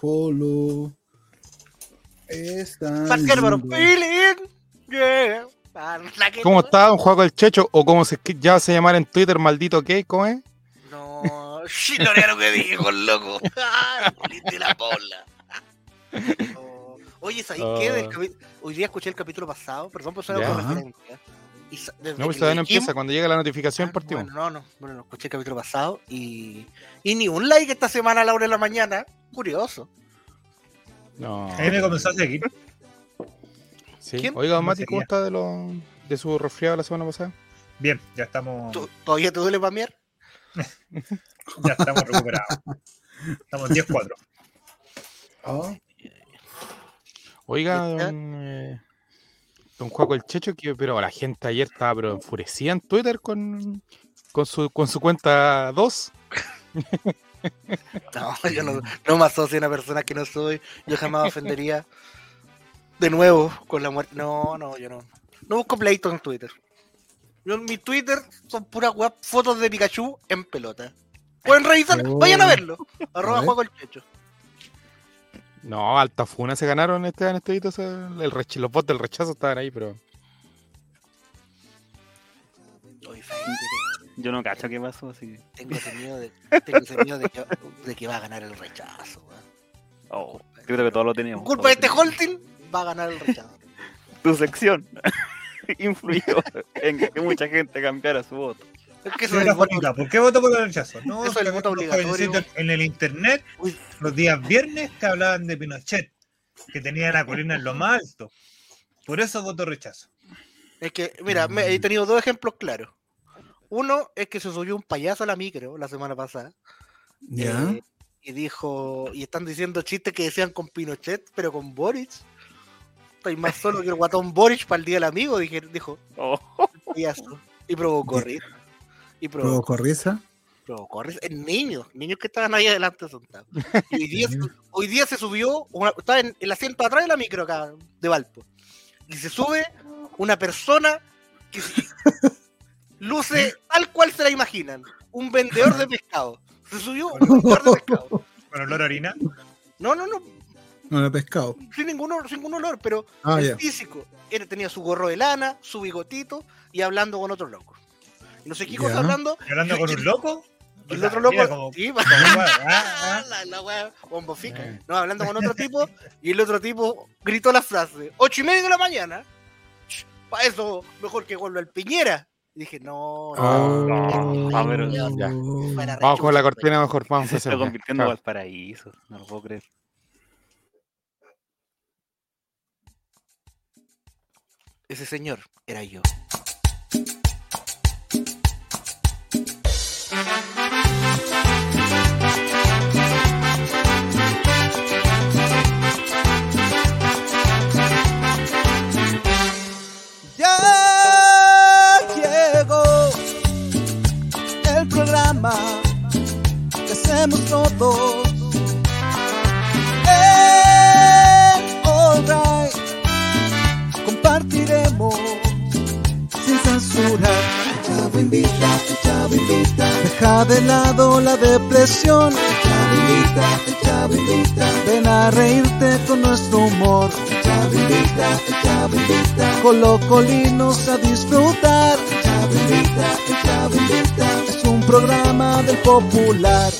Colo. Está yeah. Ah, la que ¿Cómo está un juego el Checho? O como se ya se llamara en Twitter, maldito ¿cómo es? No, shit, no era lo que dijo loco. Ah, de la bola. Oh. Oye, ¿sabéis qué? Del capi- Hoy día escuché el capítulo pasado, perdón por ser referencia. Y sa- desde No, pues todavía no empieza. Cuando llega la notificación, Ah, partimos. Bueno, no, no, bueno, no, escuché el capítulo pasado y, y ni un like esta semana a la hora de la mañana. Curioso. No. A mí me comenzó a seguir. Sí. ¿Quién? Oiga, don Mati, ¿cómo está de, lo, de su resfriado la semana pasada? Bien, ya estamos, ¿Tú- ¿Todavía te duele pamear? ya estamos recuperados. Estamos 10-4. Ah, Oiga, don, eh, don Juaco el Checho, que, pero la gente ayer estaba pero enfurecida en Twitter con, con, su, con su cuenta 2. No, yo no, no me asocio a una persona que no soy. Yo jamás ofendería de nuevo con la muerte. No, no, yo no. No busco pleitos en Twitter. Yo en mi Twitter son puras web, fotos de Pikachu en pelota. Pueden revisar, Oh. vayan a verlo. Arroba ver. juego el checho. No, alta funa se ganaron este este hito, ese- el rech- los bots del rechazo estaban ahí, pero Oye, Yo no cacho qué pasó, así que. tengo ese miedo de, tengo ese miedo de, que, de que va a ganar el rechazo. weón. Oh, creo que todos lo teníamos. Culpa de este. Holting, va a ganar el rechazo. Tu sección influyó en que mucha gente cambiara su voto. Es que eso es voto- ¿por qué voto por el rechazo? No, Eso es el voto obligatorio. En el internet, Uy, los días viernes, que hablaban de Pinochet, que tenía la colina en lo más alto. Por eso voto rechazo. Es que, mira, me- he tenido dos ejemplos claros. Uno es que se subió un payaso a la micro la semana pasada. ya. eh, y dijo, y están diciendo chistes que decían con Pinochet, pero con Boric. Estoy más solo que el guatón Boric para el día del amigo, dije, dijo Oh, payaso. Y provocó risa. Y provocó, Provocó risa. provocó risa. En niños, niños que estaban ahí adelante sentados. Y hoy día, hoy día se subió, una- estaba en el asiento atrás de la micro acá, de Valpo. Y se sube una persona que luce tal cual se la imaginan. Un vendedor de pescado. Se subió un vendedor de pescado. Con olor a harina. No, no, no, No era pescado. sin ningún, olor- sin ningún olor, pero Ah, el físico. Era, tenía su gorro de lana, su bigotito y hablando con otro loco. Y no sé qué cosa hablando. ¿Y hablando con un loco? Y el otro loco. mira como- sí, como igual, ah, la, la wea, bombo fica. Eh. No, hablando con otro tipo, y el otro tipo gritó la frase, ocho y media de la mañana. Para eso, mejor que vuelva el Piñera. Y dije, no, no, ah, pero ya. Vamos con la chucha, cortina mejor, vamos a se hacer. está convirtiendo en. Valparaíso. No lo puedo creer. Ese señor era yo. Chavo invita. Ven a reírte con nuestro humor. El Chavo invita, el Chavo invita. Con los colinos a disfrutar. Es un programa del popular.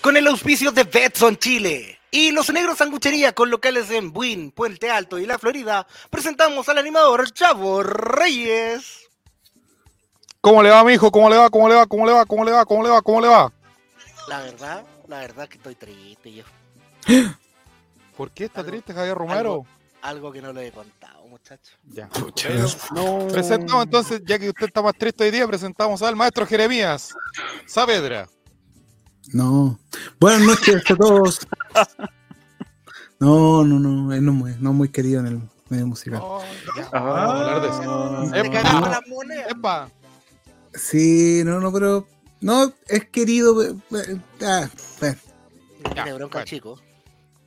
Con el auspicio de Betson Chile y Los Negros Sanguchería con locales en Buin, Puente Alto y La Florida, presentamos al animador Chavo Reyes. ¿Cómo le va, mijo? ¿Cómo le va? ¿Cómo le va? ¿Cómo le va? ¿Cómo le va? ¿Cómo le va? ¿Cómo le va? La verdad, la verdad que estoy triste yo. ¿Por qué está Algo- triste Javier Romero? Algo que no le he contado, muchachos. Ya. Bueno, Presentamos entonces, ya que usted está más triste hoy día, presentamos al maestro Jeremías Saavedra. No. Buenas noches a todos. No, no, no. él No muy, no muy querido en el medio musical. Oh, ya, Ah. hablar de eso. Epa. Epa. Sí, no, no, pero. No, es querido. eh, eh, ah, eh, Ya, bronca bueno. chico.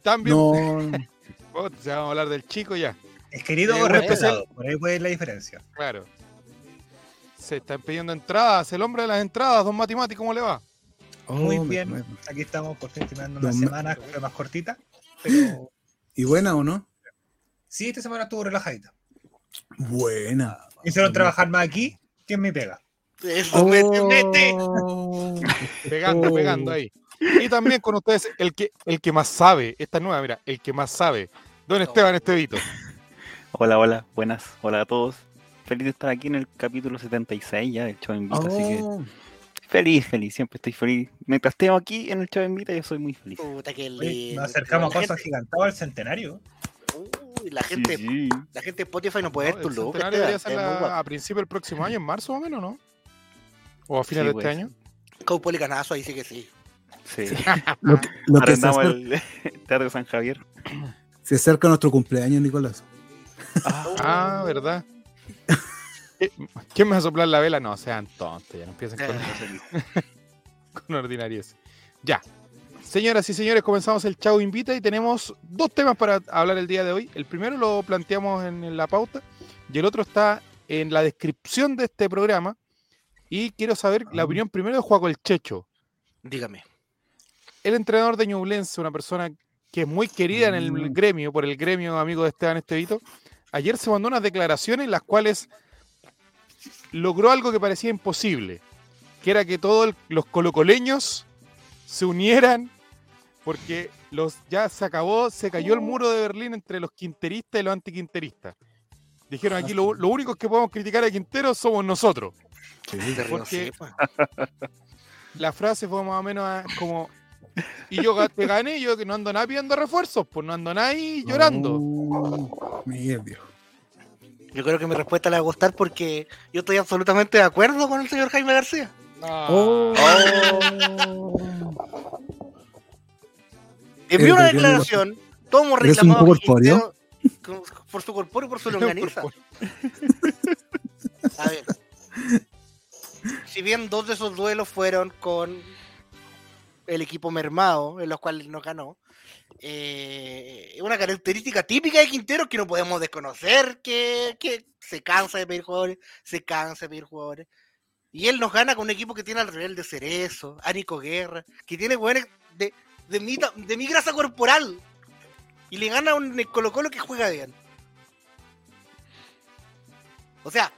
También. no. Oh, ya vamos a hablar del chico ya. Es querido o respetado. Por ahí puede ir la diferencia. Claro. Se están pidiendo entradas. El hombre de las entradas, don Mati Mati, ¿cómo le va? Muy Oh, bien. me- Aquí estamos por fin terminando una semana más cortita. Pero ¿Y buena o no? sí, esta semana estuvo relajadita. Buena. Hicieron trabajar más aquí que en mi pega. Eso, mete, mete. Oh. Pegando, Oh. pegando ahí. Y también con ustedes, el que, el que más sabe, esta es nueva, mira, el que más sabe. Don Esteban Estevito. Hola, hola, buenas, hola a todos. Feliz de estar aquí en el capítulo 76 ya del Chavo Invita, así que Oh. feliz, feliz, siempre estoy feliz. Mientras estemos aquí en el Chavo Invita, yo soy muy feliz. Puta que lindo. Nos acercamos a cosas gigantadas al centenario. uy, la gente, Sí, sí. la gente de Spotify no puede No, ver tu guapo. a principio del próximo año, en marzo más o menos, ¿no? O a fines Sí, de pues. este año. Cowboy Canazo, ahí sí que sí. Sí. Lo, que- lo que se acerca, el Teatro San Javier. se acerca nuestro cumpleaños, Nicolás. Ah, ¿verdad? ¿Qué- ¿Quién me va a soplar la vela? No, sean tontos, ya no empiecen con, con ordinarios. Ya. Señoras y señores, comenzamos el Chavo Invita y tenemos dos temas para hablar el día de hoy. El primero lo planteamos en la pauta y el otro está en la descripción de este programa. Y quiero saber la opinión primero de Juaco el Checho, Dígame. el entrenador de Ñublense, una persona que es muy querida en el Mm. gremio, por el gremio amigo de Esteban Estevito. Ayer se mandó unas declaraciones en las cuales logró algo que parecía imposible, que era que todos los colocoleños se unieran porque los ya se acabó, se cayó el muro de Berlín entre los quinteristas y los antiquinteristas. Dijeron aquí lo, lo único que podemos criticar a Quintero somos nosotros. Río porque- Cepa. La frase fue más o menos ah, como y yo te gané, yo que no ando nada pidiendo refuerzos, pues no ando nada ahí llorando. Oh. Yo creo que mi respuesta le va a gustar porque yo estoy absolutamente de acuerdo con el señor Jaime García. Ah. Oh. Envió Eres una declaración, todos hemos ¿Eres un reclamado? Quintero- con- por su corpóreo y por su longaniza. Por- A ver. Si bien dos de esos duelos fueron con el equipo mermado, en los cuales no ganó, eh, una característica típica de Quintero que no podemos desconocer, que, que se cansa de pedir jugadores, se cansa de pedir jugadores. Y él nos gana con un equipo que tiene al Real de Cerezo, a Nico Guerra, que tiene jugadores de, de, mi, de mi grasa corporal. Y le gana a un Colo Colo que juega bien. O sea,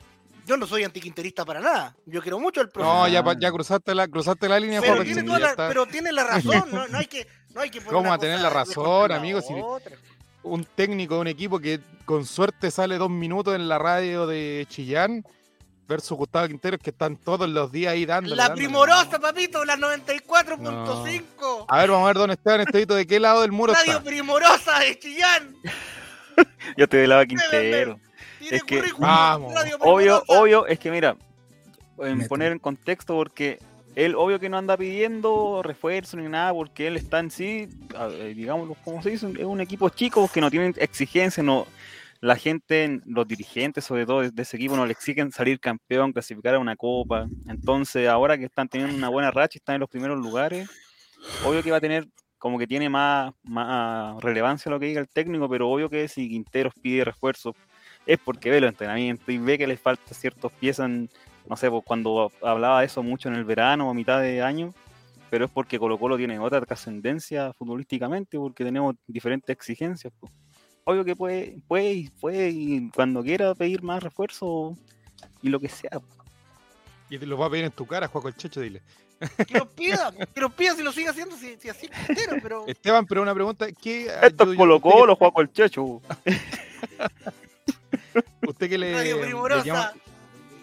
yo no soy antiquinterista para nada. Yo quiero mucho el profe. No, ya, ya cruzaste la, cruzaste la línea, pero, tiene toda la, está. pero tiene la razón. No, no hay que. No hay que poner ¿Cómo a tener la de razón, contra la amigo? Si- otra. Un técnico de un equipo que con suerte sale dos minutos en la radio de Chillán versus Gustavo Quinteros que están todos los días ahí dándole. La dándole. primorosa, papito, la 94.5. A ver, vamos a ver dónde Esteban Estevito, de qué lado del muro Radio está. primorosa de Chillán. Yo te velaba Quintero. Tiene Es que- Vamos. Obvio, obvio, es que mira, en poner en contexto porque él obvio que no anda pidiendo refuerzo ni nada porque él está en sí, eh, digámoslo como se dice, es un equipo chico que no tienen exigencias, no la gente, los dirigentes sobre todo de de ese equipo no le exigen salir campeón, clasificar a una copa. Entonces, ahora que están teniendo una buena racha y están en los primeros lugares, obvio que va a tener como que tiene más, más relevancia lo que diga el técnico, pero obvio que si Quinteros pide refuerzos es porque ve los entrenamientos y ve que les falta ciertas piezas, en- no sé, pues cuando hablaba de eso mucho en el verano o a mitad de año, pero es porque Colo Colo tiene otra trascendencia futbolísticamente, porque tenemos diferentes exigencias. pues. Obvio que puede, puede, y- puede y cuando quiera pedir más refuerzo y lo que sea. pues. Y te lo va a pedir en tu cara, Juaco el Checho, dile. Que lo pida, que lo pida si lo sigue haciendo, si, si así es Quintero, pero. Esteban, pero una pregunta, ¿qué, Esto yo- es Colo Colo, Juaco el Checho. Usted que le, le Primorosa. llama-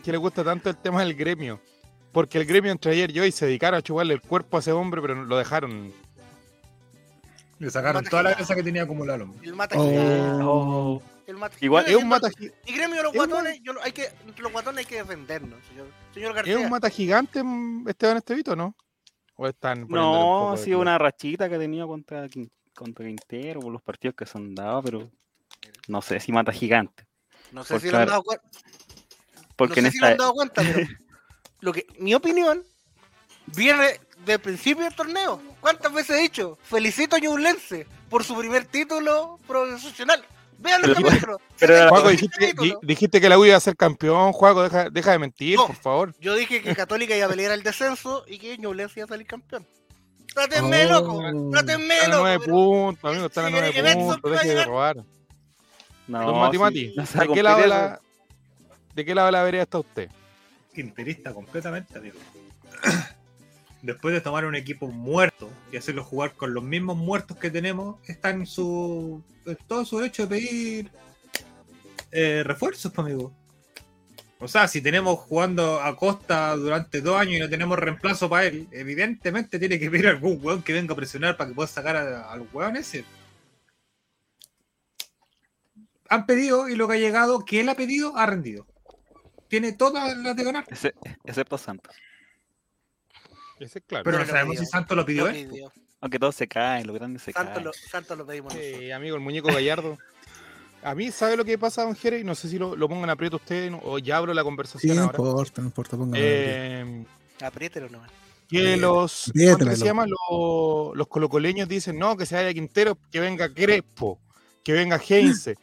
que le gusta tanto el tema del gremio. Porque el gremio entre ayer y hoy se dedicaron a chuparle el cuerpo a ese hombre, pero lo dejaron. Le sacaron toda la grasa que tenía acumulada. El mata Oh. gigante, Oh. el mata Igual Es un mata, Mi gremio de los es un- guatones, yo, lo- hay que, entre los guatones hay que defendernos, señor, señor ¿Es un mata gigante mm, Esteban Estevito, no? ¿O están un No, de sido color? una rachita que ha tenido contra, contra Quintero por los partidos que se han dado, pero no sé si mata gigante. No sé Porque, si lo han dado cuenta. Porque no en sé si lo han dado cuenta, pero lo que, mi opinión viene del principio del torneo. ¿Cuántas veces he dicho? Felicito a Ñublense por su primer título profesional. Vean los capítulos. pero- Juaco, te- dijiste, di- dijiste que la U iba a ser campeón, Juaco, deja, deja de mentir, No. por favor. Yo dije que Católica iba a pelear el descenso y que Ñublense iba a salir campeón. Trátenme, Oh. loco. Trátenme, Están a loco. nueve puntos, amigo, están a nueve puntos, va a deje de llegar. robar. No, Don Mati sí, Mati, no se va a ¿de qué lado la, de qué lado de la vereda está usted? Quinterista completamente, amigo. Después de tomar un equipo muerto y hacerlo jugar con los mismos muertos que tenemos, está en su en todo su derecho de pedir eh, refuerzos, pues, amigo. O sea, si tenemos jugando a Costa durante dos años y no tenemos reemplazo para él, evidentemente tiene que pedir algún weón que venga a presionar para que pueda sacar a- al weón ese. Han pedido y lo que ha llegado, que él ha pedido, ha rendido. Tiene todas las de ganar. Ese- excepto Santos. Ese es claro. Pero no sabemos pidió. si Santos lo pidió Lo él. pidió. Aunque todos se caen, los grandes se Santos caen. lo, Santos lo pedimos. Sí, amigo, el muñeco Gallardo. A mí, ¿sabe lo que pasa, don Jerez? No sé si lo, lo pongo en aprieto usted no- o ya abro la Sí, conversación no ahora. importa, no importa, póngame. Eh, Apriételo nomás. que Eh, los, apriétala, ¿cómo que se llama? Los, los colocoleños dicen, no, que se vaya Quintero, que venga Crespo, que venga Heinze.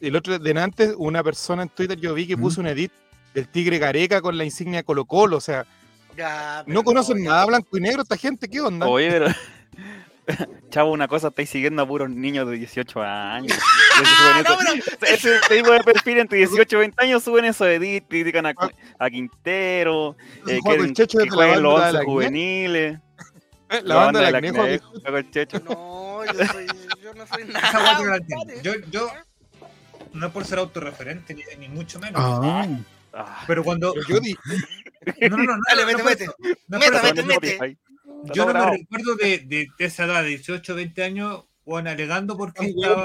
El otro de antes, una persona en Twitter yo vi que ¿Mm? puso un edit del tigre careca con la insignia Colo Colo, o sea, Ya, no conocen nada blanco y negro esta gente, ¿qué onda? Oye, pero. Chavo, una cosa, estáis siguiendo a puros niños de 18 años. No, pero- Ese tipo de perfil entre 18 y 20 años suben eso de edit, critican a, a Quintero, eh, quieren que jueguen los banda de 11 la Acné. juveniles. La, banda de la. No, yo, soy, yo no soy nada. Yo, yo, no es por ser autorreferente ni, ni mucho menos. Ah, Ah, Pero cuando. Yo di- No, no, no. no Dale, no mete, mete. mete, mete. Yo no me recuerdo de, de, de esa edad, de 18, 20 años, bueno, alegando porque Ay, estaba.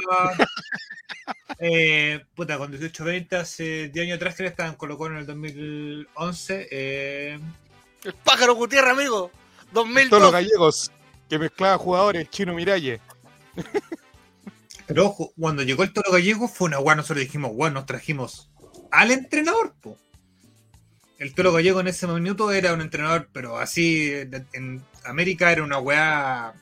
Eh, puta, con 18, 20, hace 10 años atrás que estaba en Colo Colo en el 2011. Eh, El pájaro Gutiérrez, amigo. todos los 2002. gallegos que mezclaba jugadores, Chino Miralle. Pero ojo, cuando llegó el Toro Gallego fue una weá, nosotros dijimos, bueno, nos trajimos al entrenador, po. El Toro Gallego en ese minuto era un entrenador, pero así en, en América era una weá.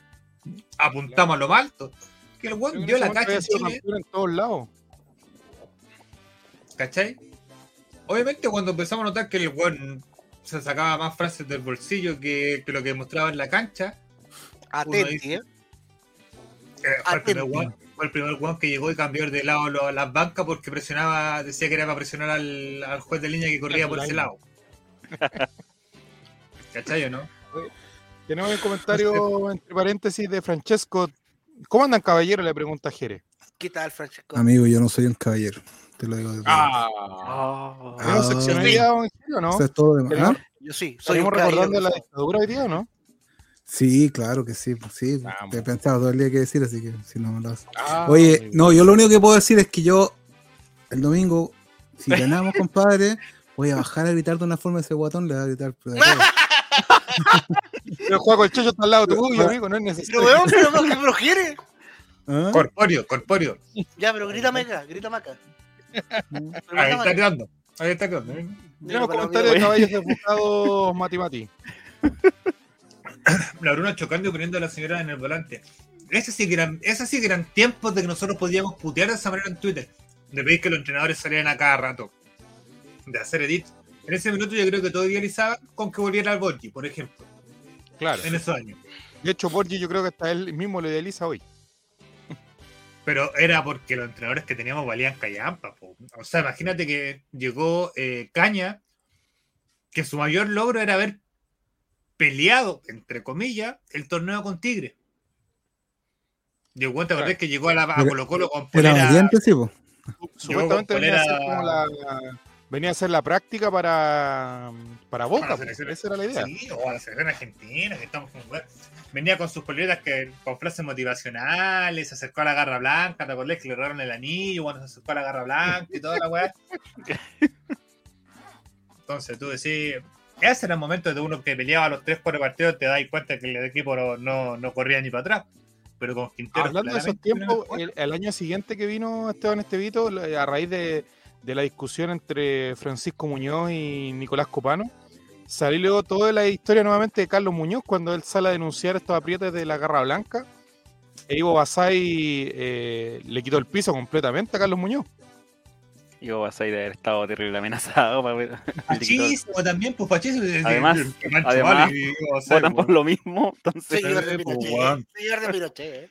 Apuntamos a lo más alto. Que el weón dio la cacha en Chile. en todos lados. ¿Cachai? Obviamente cuando empezamos a notar que el weón se sacaba más frases del bolsillo que, que lo que mostraba en la cancha, Atenti, ¿eh? eh, primer Atento. weón, fue el primer weón que llegó y cambió de lado lo- las bancas porque presionaba, decía que era para presionar al, al juez de línea que corría por ese lado. ¿Cachai o no? Tenemos un comentario entre paréntesis de Francesco. ¿Cómo andan, caballero? Le pregunta a Jerez. ¿Qué tal, Francesco? amigo, yo no soy un caballero. Te lo digo desde Ah, Ah. ¿Tenemos Ah. no? Eso es todo. ¿Tenemos- ¿Ah? Yo sí, soy un ¿Estamos recordando caballero. la dictadura hoy día o no? Sí, claro que sí. pues Sí, Vamos. te he pensado todo el día que decir, así que si no me lo haces. Ah, Oye, no, yo lo único que puedo decir es que yo, el domingo, si ganamos, compadre, voy a bajar a gritar de una forma ese guatón, le voy a gritar. pero de. Pero Juaco, el Checho está al lado tuyo, Ah. amigo, no es Pero necesario. weón, pero no, ¿qué pero quiere? ¿Ah? Corpóreo, corpóreo. Ya, pero grítame acá, grítame acá. Pero Ahí está quedando. Ahí está quedando. ¿eh? Tenemos Pero comentario de caballos defustados Mati Mati. La Bruna chocando y poniendo a la señora en el volante. Ese sí que eran, esos sí que eran tiempos de que nosotros podíamos putear de esa manera en Twitter. De pedir que los entrenadores salieran a cada rato. De hacer edit. En ese minuto yo creo que todo idealizaba con que volviera al Borgi, por ejemplo. Claro. En esos años. De hecho, Borgi yo creo que hasta él mismo lo idealiza hoy. Pero era porque los entrenadores que teníamos valían callampa. po. O sea, imagínate que llegó eh, Caña, que su mayor logro era haber peleado, entre comillas, el torneo con Tigre. ¿te acordás Claro. que llegó a, la, a Colo Colo con Era polera? valiente, sí, pues. Supuestamente venía a, como la, venía a hacer la práctica para, para Boca. Para la selección. esa era la idea. Sí, o a la selección argentina, que estamos con Venía con sus poleras que, con frases motivacionales, se acercó a la garra blanca, ¿te acordás que le erraron el anillo cuando se acercó a la garra blanca y toda la weá? Entonces tú decís, ese era el momento de uno que peleaba los 3 4 partidos, te das cuenta que el equipo no, no, no corría ni para atrás. Pero con Quintero. Hablando de esos tiempos, el, el año siguiente que vino Esteban Estevito, a raíz de, de la discusión entre Francisco Muñoz y Nicolás Copano, salió luego toda la historia nuevamente de Carlos Muñoz cuando él sale a denunciar estos aprietes de la Garra Blanca E Ivo Basay eh, le quitó el piso completamente a Carlos Muñoz. Yo vas a ir a haber estado terrible amenazado Fachísimo también, pues fachísimo. Además- además, Votan por weón. lo mismo, entonces. Señor de pues, Pinochet. Señor de Pinochet. eh.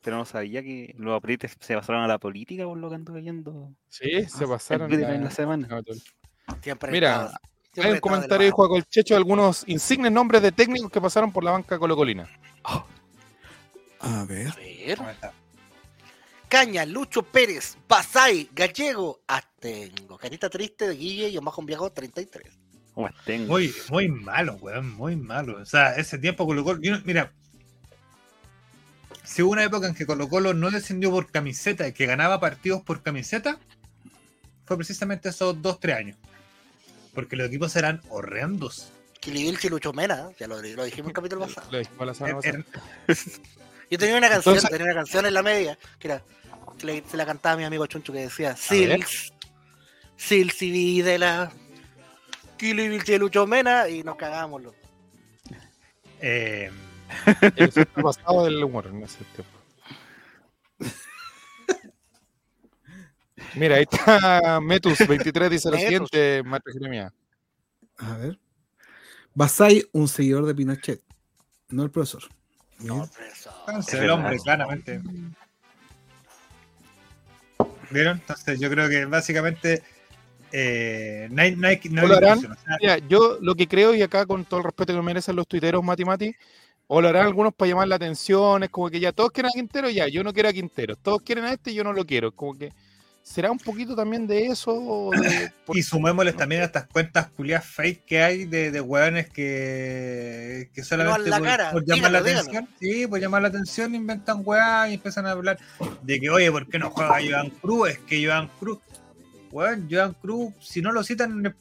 Pero no sabía que los aprietes se pasaron a la política por lo que ando leyendo Sí, se pasaron. en la- la semana. Siempre Mira, Hay un comentario de Juan Colchecho de algunos insignes nombres de técnicos que pasaron por la banca colocolina. A ver. A ver. Caña, Lucho Pérez, Basay, Gallego, Astengo. Carita triste de Guille y Omajo Viejo 33. ¿Cómo tengo? Muy, muy malo, weón, muy malo. O sea, ese tiempo Colo Colo. yo mira, si hubo una época en que Colo Colo no descendió por camiseta y que ganaba partidos por camiseta, fue precisamente esos dos, tres años. Porque los equipos eran horrendos. Kilivilchi y Lucho Mena, ya lo, lo dijimos en el capítulo pasado. Lo dijimos la semana Er- pasada. Yo tenía una canción, Entonces- tenía una canción en la media, que era, que le- se la cantaba mi amigo Chuncho que decía, Sils, Sils y Videla, Kilivilchi y Lucho Mena, y nos cagábamos los eh, pasado del humor en ese tiempo. Mira, ahí está Metus23, dice lo siguiente, Maestro Jeremia. A ver. Basay, un seguidor de Pinochet. No el profesor. No, entonces Es el hombre, claramente. ¿Vieron? Entonces yo creo que básicamente eh, no hay, no Aran. discusión, o sea, Mira, yo lo que creo, y acá con todo el respeto que me merecen los tuiteros, Mati Mati, o lo harán algunos para llamar la atención, es como que ya todos quieren a Quintero, ya, yo no quiero a Quintero, todos quieren a este y yo no lo quiero, como que será un poquito también de eso, o de- por- Y sumémosles también a estas cuentas culiadas fake que hay de, de hueones que, que solamente la por, cara, por llamar la dígalo, atención, sí, por llamar la atención inventan hueá y empiezan a hablar de que, oye, ¿por qué no juega Joan Cruz? Es que Joan Cruz, weón, Joan Cruz, si no lo citan,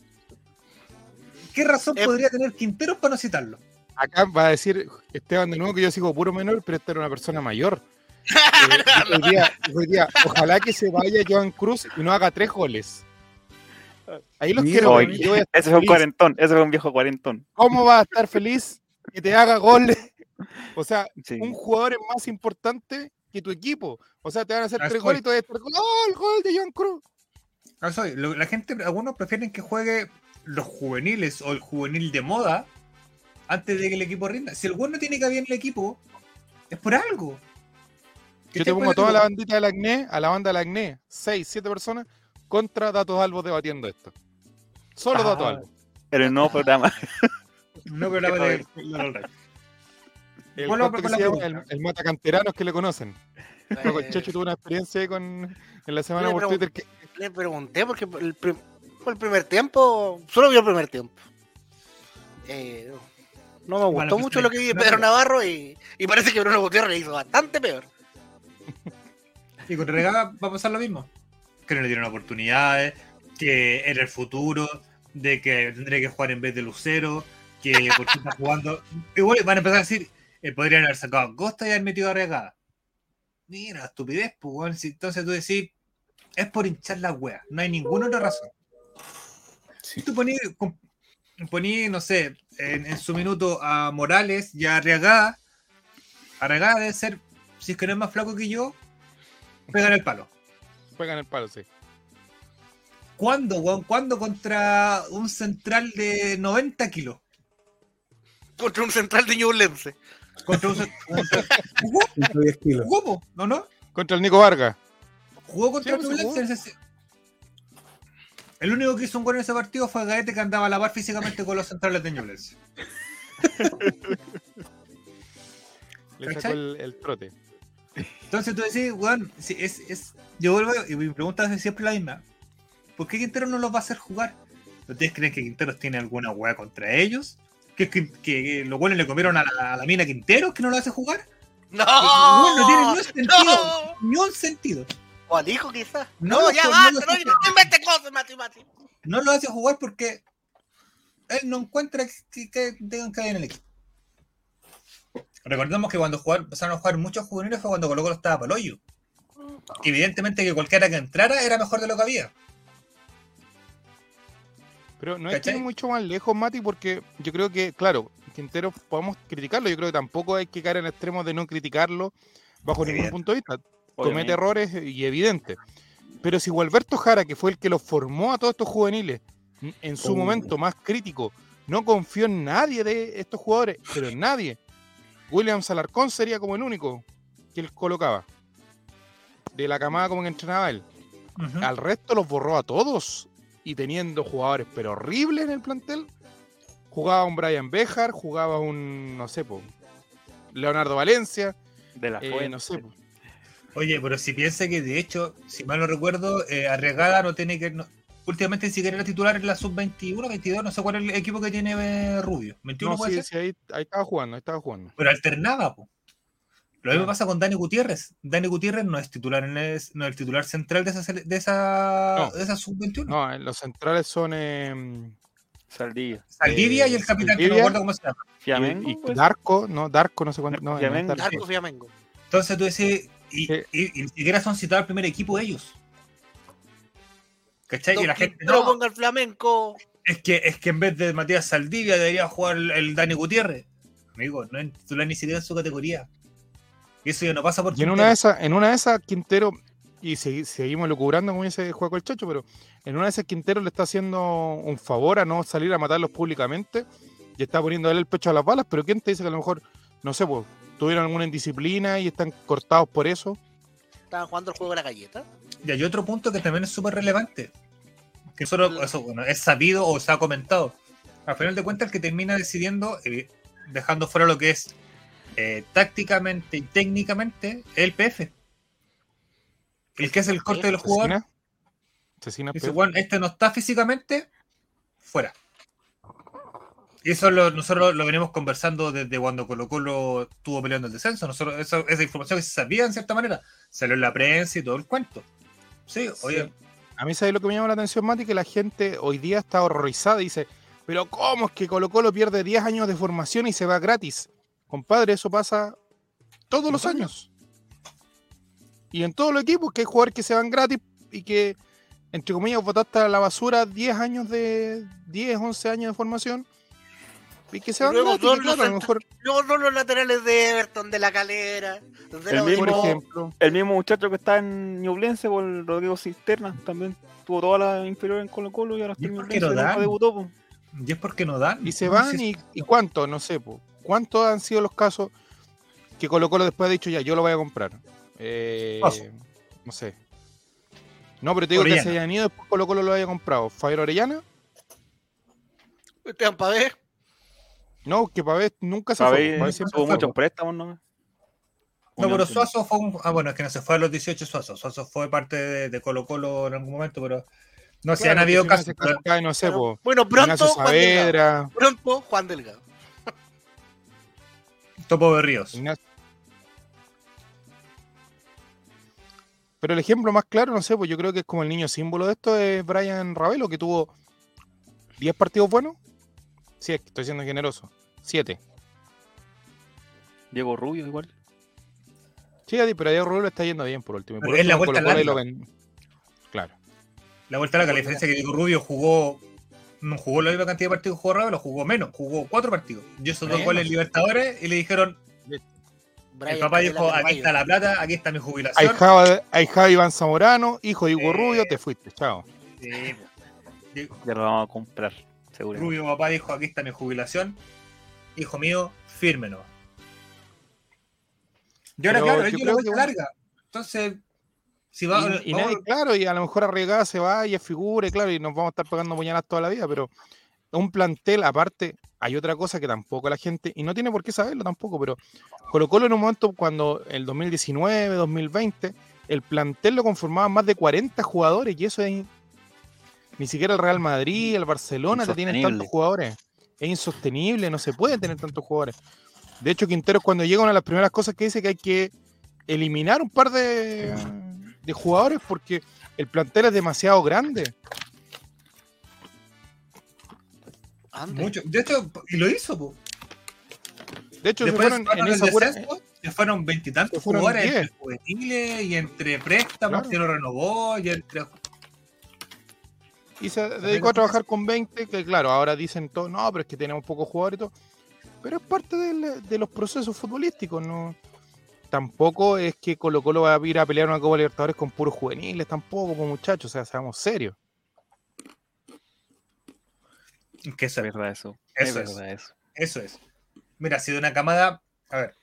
¿qué razón Eh, podría tener Quinteros para no citarlo? acá va a decir Esteban de nuevo que yo sigo puro menor, pero esta era una persona mayor. Eh, hoy día- hoy día, ojalá que se vaya Joan Cruz y no haga tres goles. Ahí los quiero Oye, ese fue un feliz. cuarentón, ese fue un viejo cuarentón. ¿Cómo va a estar feliz que te haga goles? O sea, Sí. un jugador es más importante que tu equipo. O sea, te van a hacer tres goles y tú vas a estar ¡Oh, el gol de Joan Cruz! Soy, lo- la gente, algunos prefieren que juegue los juveniles o el juvenil de moda antes de que el equipo rinda. Si el no tiene cabida en el equipo, es por algo. ¿Qué Yo te pongo puede toda la bandita del acné, a la banda del acné, seis, siete personas, contra Datos Albos debatiendo esto. Solo Ah. Datos Albos. Pero el nuevo programa. No, pero la Qué de-. El, a el, el Matacanteranos que le conocen. Eh, Checho tuvo una experiencia ahí con, en la semana por Twitter que Le pregunté porque el, prim- el primer tiempo, solo vio el primer tiempo. Eh, no me gustó Bueno, pues, mucho lo que vi de no, Pedro Navarro y, y parece que Bruno Gutiérrez le hizo bastante peor. Y con Regada va a pasar lo mismo. Que no le dieron oportunidades, que era el futuro, de que tendría que jugar en vez de Lucero, que por qué está jugando. Igual van a empezar a decir, eh, podrían haber sacado a Costa y haber metido a Regada. Mira, estupidez, pues, Entonces tú decís, es por hinchar la wea, no hay ninguna otra razón. Sí. Tú poní, poní, no sé, en, en su minuto a Morales y a Arriagada. Arriagada debe ser, si es que no es más flaco que yo, pegan el palo. juegan el palo, sí. ¿Cuándo, weón? ¿Cuándo contra un central de 90 kilos? Contra un central de Ñublense. Contra un cen- contra- ¿Jugó? 110 kilos. ¿Jugó? ¿No, no? Contra el Nico Vargas. ¿Jugó contra Sí, pues, Ñublense El único que hizo un gol en ese partido fue Gaete que andaba a la par físicamente con los centrales de Ñublense. Le sacó el, el trote. Entonces tú decís, weón, si es, es, yo vuelvo y mi pregunta es siempre la misma. ¿Por qué Quintero no los va a hacer jugar? ¿Ustedes creen que Quinteros tiene alguna weá contra ellos? ¿Que, que, que los buenos le comieron a la, a la mina Quintero que no lo hace jugar? ¡No! Weón, no tiene ni un sentido. ¡No! Ni un sentido. O al hijo quizás. No, No, ya no, basta, no, no, no, no, inventes cosas, Mati, Mati. No lo hace jugar porque él no encuentra que, que tengan que en el equipo. Recordemos que cuando jugar, empezaron a jugar muchos juveniles fue cuando Colo Colo estaba para el hoyo. Evidentemente que cualquiera que entrara era mejor de lo que había. Pero no es que ir mucho más lejos, Mati, porque yo creo que, claro, Quintero podemos criticarlo. Yo creo que tampoco hay que caer en extremos de no criticarlo bajo ningún punto de vista. Comete errores y evidente. Pero si Gualberto Jara, que fue el que los formó a todos estos juveniles en su Oh. momento más crítico, no confió en nadie de estos jugadores, pero en nadie. William Salarcón sería como el único que él colocaba. De la camada como que entrenaba él. Al resto los borró a todos. Y teniendo jugadores pero horribles en el plantel. Jugaba un Brian Bejar, jugaba un, no sé, po, Leonardo Valencia, De la eh, no sé. po. Oye, pero si piensa que de hecho, si mal no recuerdo, eh, Arriagada no tiene que. no- últimamente ni siquiera era titular en la sub-21, 22, no sé cuál es el equipo que tiene eh, Rubio. 21 No, puede sí, ser. sí, ahí, ahí estaba jugando, ahí estaba jugando. Pero alternaba, po. Lo mismo Claro. pasa con Dani Gutiérrez. Dani Gutiérrez no es titular en el, no es el titular central de esa, sele- de esa, No. de esa sub-21. No, en los centrales son eh. Saldivia Eh, y el capitán, que no me Saldivia. acuerdo cómo se llama. Fiamengo. y, y pues. Darko, no, Darko, no sé cuánto. No, Fiamengo. Darko. Darko Fiamengo. Entonces tú decís, y, Sí. y- y ni siquiera son citados al primer equipo ellos. ¿Cachai? Y la gente, no, ponga el flamenco. es que, es que en vez de Matías Saldivia debería jugar el, el Dani Gutiérrez. Amigo, no es titular ni siquiera en su categoría. Y eso ya no pasa por Y en una de esas, en una de esas, Quintero, y segui- seguimos lucubrando como dice Juego el Chacho, pero en una de esas Quintero le está haciendo un favor a no salir a matarlos públicamente y está poniendo él el pecho a las balas, pero ¿quién te dice que a lo mejor, no sé, pues, tuvieron alguna indisciplina y están cortados por eso? Estaban jugando el juego de la galleta. Y hay otro punto que también es súper relevante. Que solo, eso, bueno, es sabido o se ha comentado. Al final de cuentas, el que termina decidiendo, eh, dejando fuera lo que es eh, tácticamente y técnicamente, es el PF. El que es el corte del jugador. ¿Asesina? ¿Asesina? Dice, bueno, este no está físicamente, fuera. Y eso lo- nosotros lo venimos conversando desde cuando Colo Colo estuvo peleando el descenso. Nosotros, eso- esa información que se sabía en cierta manera, salió en la prensa y todo el cuento. Sí, oye, A mí, ¿sabes lo que me llama la atención, Mati? Que la gente hoy día está horrorizada y dice, pero ¿cómo es que Colo Colo pierde 10 años de formación y se va gratis? Compadre, eso pasa todos los años. Y en todos los equipos que hay jugadores que se van gratis y que, entre comillas, botaste a la basura 10 años de 10, 11 años de formación y que se van luego gratis. que los claro, a lo mejor, Luego los laterales de Everton, de la calera. de El la mismo- por ejemplo, El mismo muchacho que está en Ñublense por Rodrigo Cisterna también tuvo toda la inferior en Colo Colo y ahora está ¿Y en Ñublense no debutó. po. y es porque no dan. y se van y, y cuánto, no sé, po, cuántos han sido los casos que Colo Colo después ha dicho ya, yo lo voy a comprar. Eh, no sé. No, pero te digo que se hayan ido después Colo Colo lo haya comprado. Fabio Orellana, Esteban Pavés. No, que Pavés nunca se Pavés fue. Pavés tuvo muchos préstamos, ¿no? No, pero Suazo fue un. Ah, bueno, es que no se fue a los 18 Suazo. Suazo fue parte de, de Colo Colo en algún momento, pero. No, si Claro, han habido casos. cae, no sé, Bueno, pronto Juan Delgado. Pronto Juan Delgado. Topo de Ríos. Ignacio- Pero el ejemplo más claro, no sé, pues yo creo que es como el niño símbolo de esto es Brian Ravelo, que tuvo 10 partidos buenos. Sí, es que estoy siendo generoso. 7. Diego Rubio igual. Sí, pero a Diego Rubio le está yendo bien por último. Por es la vuelta lo larga. ven- Claro. La vuelta a la, diferencia es que Diego Rubio jugó. No jugó la misma cantidad de partidos que jugó Ravelo, jugó menos, jugó cuatro partidos. Y esos dos goles en Libertadores y le dijeron, Brian el papá dijo, aquí está la plata, aquí está mi jubilación. Ahí Java Iván Zamorano, hijo de Hugo Eh. Rubio, te fuiste, chao. Sí, Diego- Ya lo vamos a comprar. Rubio papá dijo, aquí está mi jubilación. Hijo mío, fírmeno. Y ahora, claro, yo él dio la larga. Entonces, si va, y, y nadie- claro, y a lo mejor arriesgada se va y es figura, y claro, y nos vamos a estar pegando puñaladas toda la vida, pero un plantel, aparte, hay otra cosa que tampoco la gente, y no tiene por qué saberlo tampoco, pero Colo Colo en un momento cuando el 2019, 2020, el plantel lo conformaban más de 40 jugadores, y eso es ni siquiera el Real Madrid, el Barcelona te tienen tantos jugadores. Es insostenible, no se puede tener tantos jugadores. De hecho, Quinteros cuando llega una de las primeras cosas que dice que hay que eliminar un par de, de jugadores porque el plantel es demasiado grande. Ande. mucho. De hecho, y lo hizo, po. De hecho, se fueron cuando en el esa pura- descenso, se fueron veintitantos jugadores entre juveniles y entre préstamos Claro. que lo renovó y entre y se dedicó a trabajar con 20, que claro, ahora dicen todo, no, pero es que tenemos pocos jugadores y todo. Pero es parte del- de los procesos futbolísticos, ¿no? Tampoco es que Colo Colo va a ir a pelear una Copa Libertadores con puros juveniles, tampoco, pues, muchachos, o sea, seamos serios. Que Es eso, verdad eso. Eso es es. verdad eso. eso es. Mira, ha sido una camada. A ver,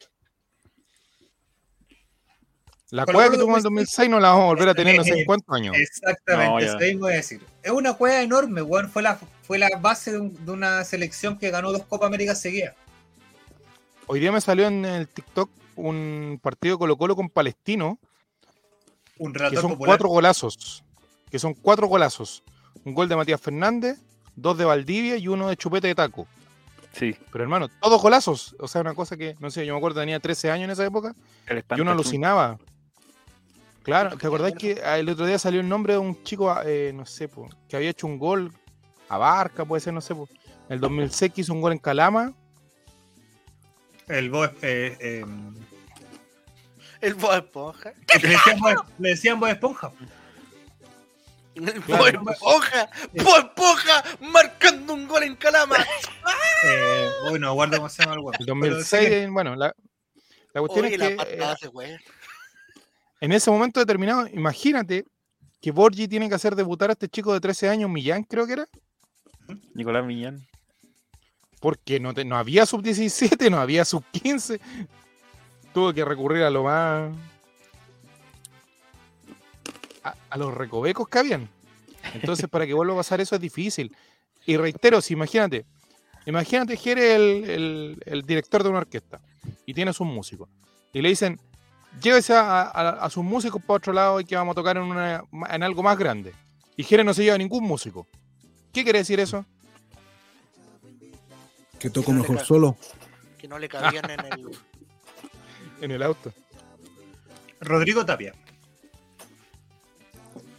La cueva que tuvimos en 2006 no la vamos a volver a tener no sé en cuántos años. exactamente, No, eso mismo voy a decir. Es una cueva enorme, weón. Fue la, fue la base de, un- de una selección que ganó dos Copa América seguidas. Hoy día me salió en el TikTok un partido Colo Colo con Palestino, Un que son popular. cuatro golazos. Que son cuatro golazos. Un gol de Matías Fernández, dos de Valdivia y uno de Chupete de Taco. Sí. Pero hermano, todos golazos. O sea, una cosa que, no sé, yo me acuerdo, tenía 13 años en esa época y uno alucinaba. Claro, ¿te acordás que ah, el otro día salió el nombre de un chico, ah, eh, no sé, po, que había hecho un gol a Barca, puede ser, no sé, po. En el 2006 que hizo un gol en Calama. El Bo, eh, eh, El Bob Esponja. le, decían Bob- le decían Esponja. El Esponja. Bob Esponja marcando un gol en Calama. Eh, bueno, guardo cómo se llama el. El Pero 2006, sí, eh, bueno, la, la cuestión Oye, es la que. En ese momento determinado, imagínate que Borgi tiene que hacer debutar a este chico de 13 años, Millán, creo que era, Nicolás Millán. porque no, te- no había sub-17, no había sub-15. Tuvo que recurrir a lo más. A, a los recovecos que habían. Entonces, para que vuelva a pasar eso es difícil. Y reitero, si imagínate, imagínate que eres el, el- el director de una orquesta y tienes un músico y le dicen, llévese a, a- a sus músicos para otro lado y que vamos a tocar en, una- en algo más grande. Y Jerez no se lleva ningún músico. ¿Qué quiere decir eso? Que toco No mejor solo. Que no le cabían en el. En el auto. Rodrigo Tapia.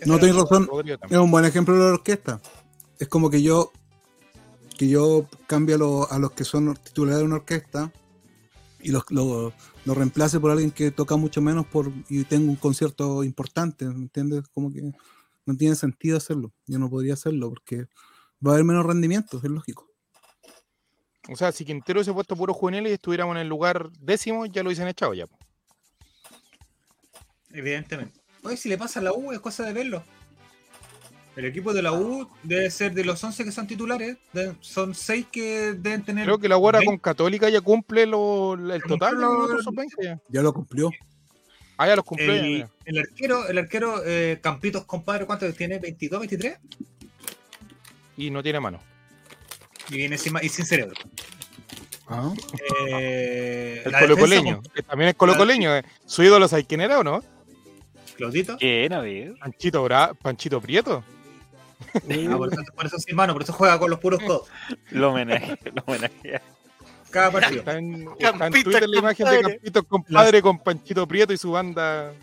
No tenés razón. Rodrigo Es un buen ejemplo de la orquesta. Es como que yo que yo cambie a, lo- a los que son titulares de una orquesta y los lo, lo reemplace por alguien que toca mucho menos por y tengo un concierto importante, ¿me entiendes? Como que no tiene sentido hacerlo. Yo no podría hacerlo porque va a haber menos rendimiento, es lógico. O sea, si Quintero hubiese puesto puros juveniles y estuviéramos en el lugar décimo, ya lo hubiesen echado ya. Evidentemente. Oye, si le pasa a la U, es cosa de verlo. El equipo de la U debe ser de los 11 que son titulares, de- son 6 que deben tener. Creo que la guarda 20. con Católica ya cumple lo- el total de los otros sub-20 ya. Ya lo cumplió. Ah, ya los cumplió. El, arquero, el arquero eh, Campitos, compadre, ¿cuánto tiene? ¿22, 23? Y no tiene mano. Y viene encima y sin cerebro. Ah, Eh, El defensa colocoleño. que también es colocoleño. eh. ¿Su ídolo sabes quién era o no? Claudito. ¿Quién? A ver. Panchito, Bra Panchito Prieto. Ah, por, eso, por eso sin mano, por eso juega con los puros codos. Lo homenaje, lo homenaje. Cada partido. Está en, está en Twitter la imagen de compadre. Campito compadre con Panchito Prieto y su banda.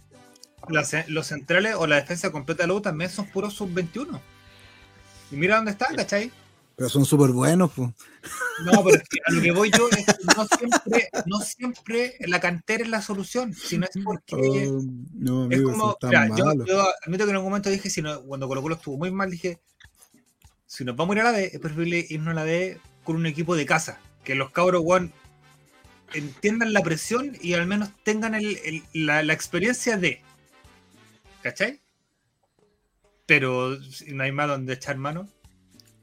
Los centrales o la defensa completa de la U también son puros sub-21. Y mira dónde están, ¿cachai? Pero son súper buenos. pues. No, pero es que a lo que voy yo es que no siempre, no siempre la cantera es la solución, sino es porque Oh, no, es amigo, como, tan mira, yo, admito que en algún momento dije, si no, cuando Colo Colo estuvo muy mal, dije, si nos vamos a ir a la D, es preferible irnos a la D con un equipo de casa, que los cabros, weón, entiendan la presión y al menos tengan el- el- la, la experiencia de, ¿cachai? Pero no hay más donde echar mano,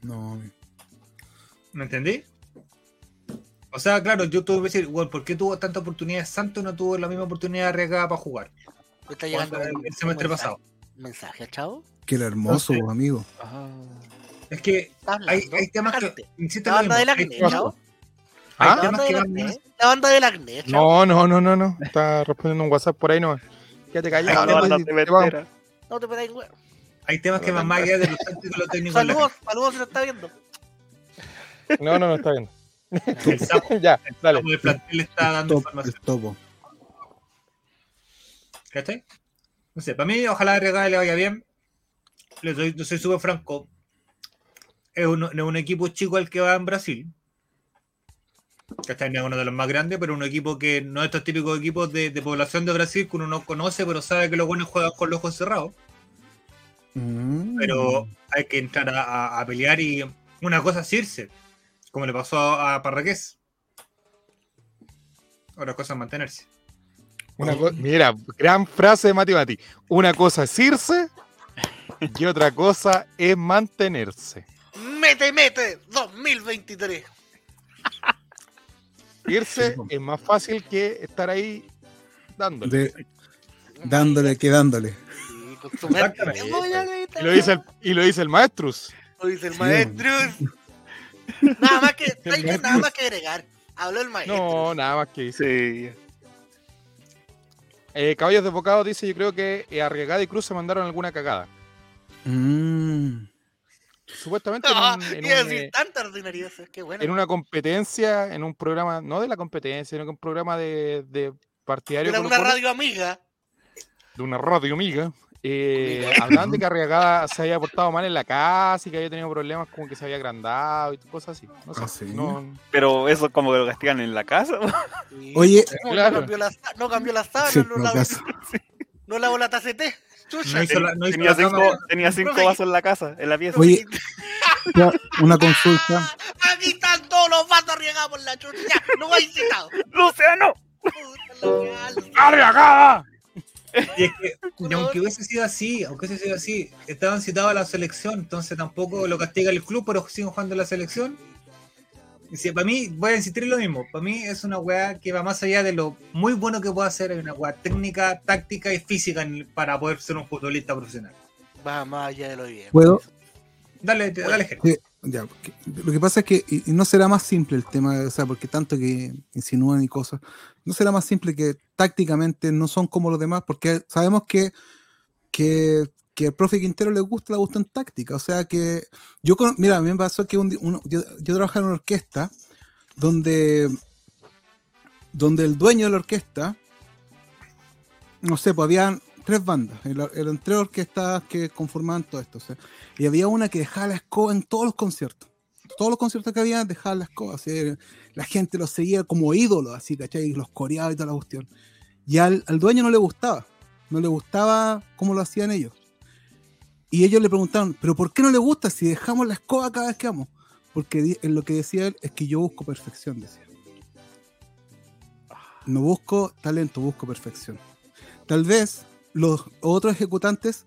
No, amigo. ¿Me entendí? O sea, claro, yo tuve que decir, bueno, ¿por qué tuvo tanta oportunidad Santos y no tuvo la misma oportunidad arriesgada para jugar? Está llegando un, el semestre mensaje- pasado. mensaje, chavo. que era hermoso, amigo. Ah. Es que hay, hay temas que, insisto, La banda del acné, chavo. ¿Ah? La banda del acné. La banda del acné, chavo. No, no, no, no, no. Está respondiendo un WhatsApp por ahí, no. Quédate callado. Ay, No, no, te te. No te pedáis, weón. hay temas que van más allá de los los técnicos. la Saludos, saludos si lo está viendo. No, no, no, está bien. cancha. El sapo, ya, dale. el plantel está dando Top, información. topo. ¿Cachai? No sé, para mí, ojalá a le vaya bien. Le doy, yo soy súper franco. Es un, no es un equipo chico el que va en Brasil. ¿Cachai? No es uno de los más grandes, pero un equipo que no es estos típicos equipos de, de población de Brasil que uno no conoce, pero sabe que los buenos juegan con los ojos cerrados. Mm. Pero hay que entrar a, a- a pelear y una cosa es irse, como le pasó a, Parraqués. Otra cosa es mantenerse. Una co- Mira, gran frase de Mati Mati. Una cosa es irse y otra cosa es mantenerse. Mete, mete, 2023. Irse po. es más fácil que estar ahí dándole. De- dándole, quedándole. Sí, con su mente. Exactamente. Voy a Y lo dice el, y lo dice el maestrus. Lo dice el Sí, maestro. Nada más que, El hay que nada más que agregar. Habló el maestro. No, nada más que. Sí. Eh, Caballos de Bocado dice: Yo creo que eh, Arriagada y Cruz se mandaron alguna cagada. Mm. Supuestamente en, No, un- en un, decir eh. Qué bueno. en una competencia, en un programa, no de la competencia, sino que un programa de, de partidario Era una radio amiga. de una radio amiga. Eh, hablaban de que Arriagada se había portado mal en la casa y que había tenido problemas como que se había agrandado y cosas así. No sé, ¿Ah, sí? no- Pero eso como que lo castigan en la casa. Sí. Oye, No, claro. no cambió la, no cambió la Sí, no, lavó, no la. No no hizo tenía cinco, tenía vasos en la casa, en la pieza. Oye, ya, una consulta. Aquí están todos los vasos riegados por la chucha. No hay citado. ¡Luciano! ¡Arriagada! Y es que, y aunque hubiese sido así, aunque hubiese sido así, estaban citados a la selección, entonces tampoco lo castiga el club, pero siguen jugando en la selección. Y si, para mí, voy a insistir en lo mismo, para mí es una weá que va más allá de lo muy bueno que puede hacer, es una weá técnica, táctica y física en- para poder ser un futbolista profesional. Va más allá de lo bien. ¿Puedo? Dale, dale ejemplo. Sí, ya, lo que pasa es que y, no será más simple el tema, o sea, porque tanto que insinúan y cosas, no será más simple que tácticamente no son como los demás, porque sabemos que, que, que al profe Quintero le gusta la gusta en táctica, o sea que yo, con- mira, a mí me pasó que yo, yo en una orquesta donde, donde el dueño de la orquesta, no sé, pues habían tres bandas, era- eran tres orquestas que conformaban todo esto, y había una que dejaba la escoba en todos los conciertos. Todos los conciertos que había dejaban la escoba. la gente los seguía como ídolos, así, ¿cachai? Y los coreaba y toda la cuestión. Y al, al dueño no le gustaba. No le gustaba cómo lo hacían ellos. Y ellos le preguntaron, ¿pero por qué no le gusta si dejamos la escoba cada vez que vamos? Porque en lo que decía él es que yo busco perfección, decía. No busco talento, busco perfección. Tal vez los otros ejecutantes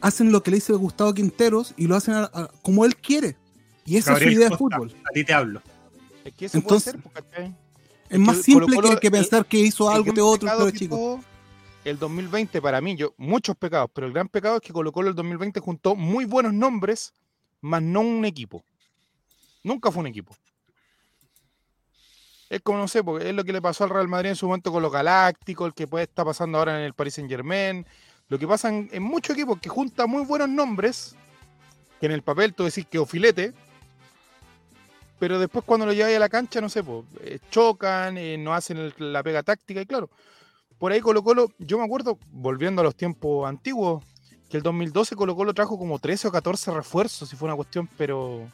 hacen lo que le dice Gustavo Quinteros y lo hacen a- a- como él quiere. Y esa Gabriel es su idea de fútbol. A ti te hablo. Es que eso Entonces- puede ser, ¿cachai? Es más simple que, que el- pensar que hizo algo de otro pero que chico. tuvo El 2020 para mí, yo, muchos pecados, pero el gran pecado es que Colo Colo el 2020 juntó muy buenos nombres, más no un equipo. Nunca fue un equipo. Es como, no sé, porque es lo que le pasó al Real Madrid en su momento con los Galácticos, el que puede estar pasando ahora en el Paris Saint Germain. Lo que pasa en, muchos equipos que junta muy buenos nombres, que en el papel tú decís que o filete, pero después cuando lo lleváis a la cancha, no sé, pues, chocan, eh, no hacen la pega táctica, y claro, por ahí Colo Colo, yo me acuerdo, volviendo a los tiempos antiguos, que el 2012 Colo Colo trajo como 13 o 14 refuerzos, si fue una cuestión, pero...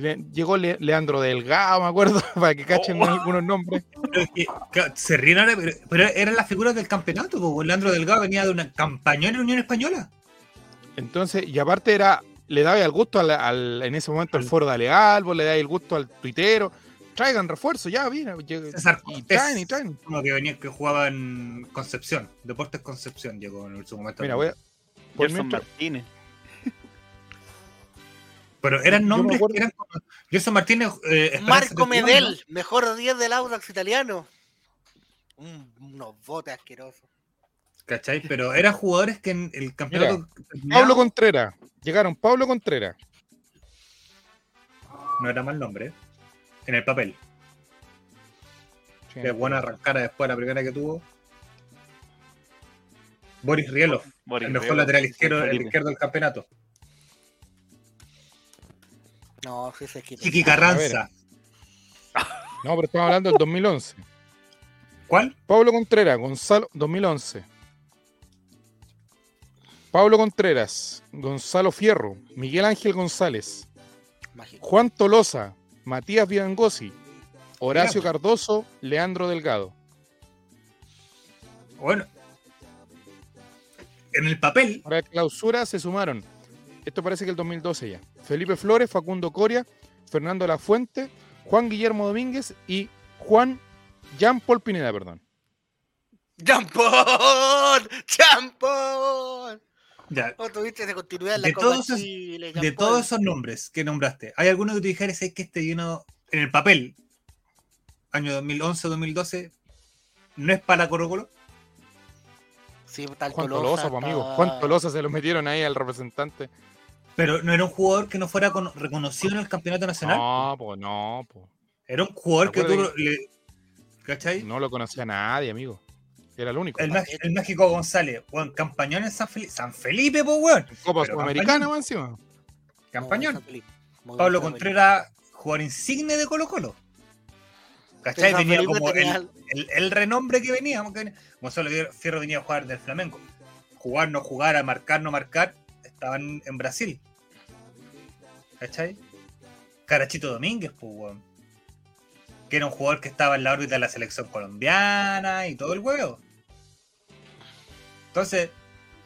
Le- llegó Le- Leandro Delgado, me acuerdo, para que cachen Oh. algunos nombres. Se ríen ahora, pero, pero eran las figuras del campeonato. Porque Leandro Delgado venía de una campaña en la Unión Española. Entonces, y aparte era, le daba el gusto al, al- en ese momento al foro de Alegalvo, le daba el gusto al tuitero, traigan refuerzo, ya, viene, César y traen, y traen. Uno que venía que jugaba en Concepción. Deportes Concepción llegó en su momento. Mira, voy a... por Martínez. Pero eran nombres que eran como Gerson Martínez. eh, Marco Medel, mejor 10 del Audax italiano. Un- unos botes asquerosos. ¿Cachai? Pero eran jugadores que en el campeonato. Pablo Contreras, llegaron Pablo Contreras, No era mal nombre. ¿eh? En el papel. Que buena arrancada después de la primera que tuvo. Boris Rielov, Boris el mejor Rielov, lateral izquierdo, el izquierdo del campeonato. No, sí se quita. Kiki Carranza. No, pero estamos hablando del 2011. ¿Cuál? Pablo Contreras, Gonzalo, 2011. Pablo Contreras, Gonzalo Fierro, Miguel Ángel González, Mágico. Juan Tolosa, Matías Vidangosi, Horacio Mira. Cardoso, Leandro Delgado. Bueno. En el papel, Para la clausura se sumaron, esto parece que el 2012 ya, Felipe Flores, Facundo Coria, Fernando Lafuente, Juan Guillermo Domínguez y Juan Jean Paul Pineda, perdón. ¡Champón! ¡Champón! Ya, ¿Cómo tuviste de continuidad en la De Copa todos esos- Chile, de Jean todos Paul? esos nombres que nombraste, ¿hay alguno que te dijeras es que este lleno en el papel, año 2011-2012, no es para Colo Colo? Sí, tal Juan Tolosa, Tolosa, amigo. Juan Tolosa se lo metieron ahí al representante. Pero no era un jugador que no fuera con- reconocido en el campeonato nacional. No, pues no, pues. Era un jugador que tú le. ¿Cachai? No lo conocía nadie, amigo. Era el único. El, mágico González, weón, campañón en San Felipe, San Felipe, pues, weón. Copa Sudamericana, más encima. Campañón. Pablo Contreras, jugador insigne de Colo Colo. ¿Cachai? Venía Felipe como tenía el, el- el renombre que venía. Gonzalo Fierro venía a jugar del Flamengo. Jugar, no jugar, a marcar, no marcar, estaban en Brasil. ¿Cachai? Carachito Domínguez, pues, weón. Que era un jugador que estaba en la órbita de la selección colombiana y todo el huevo. Entonces,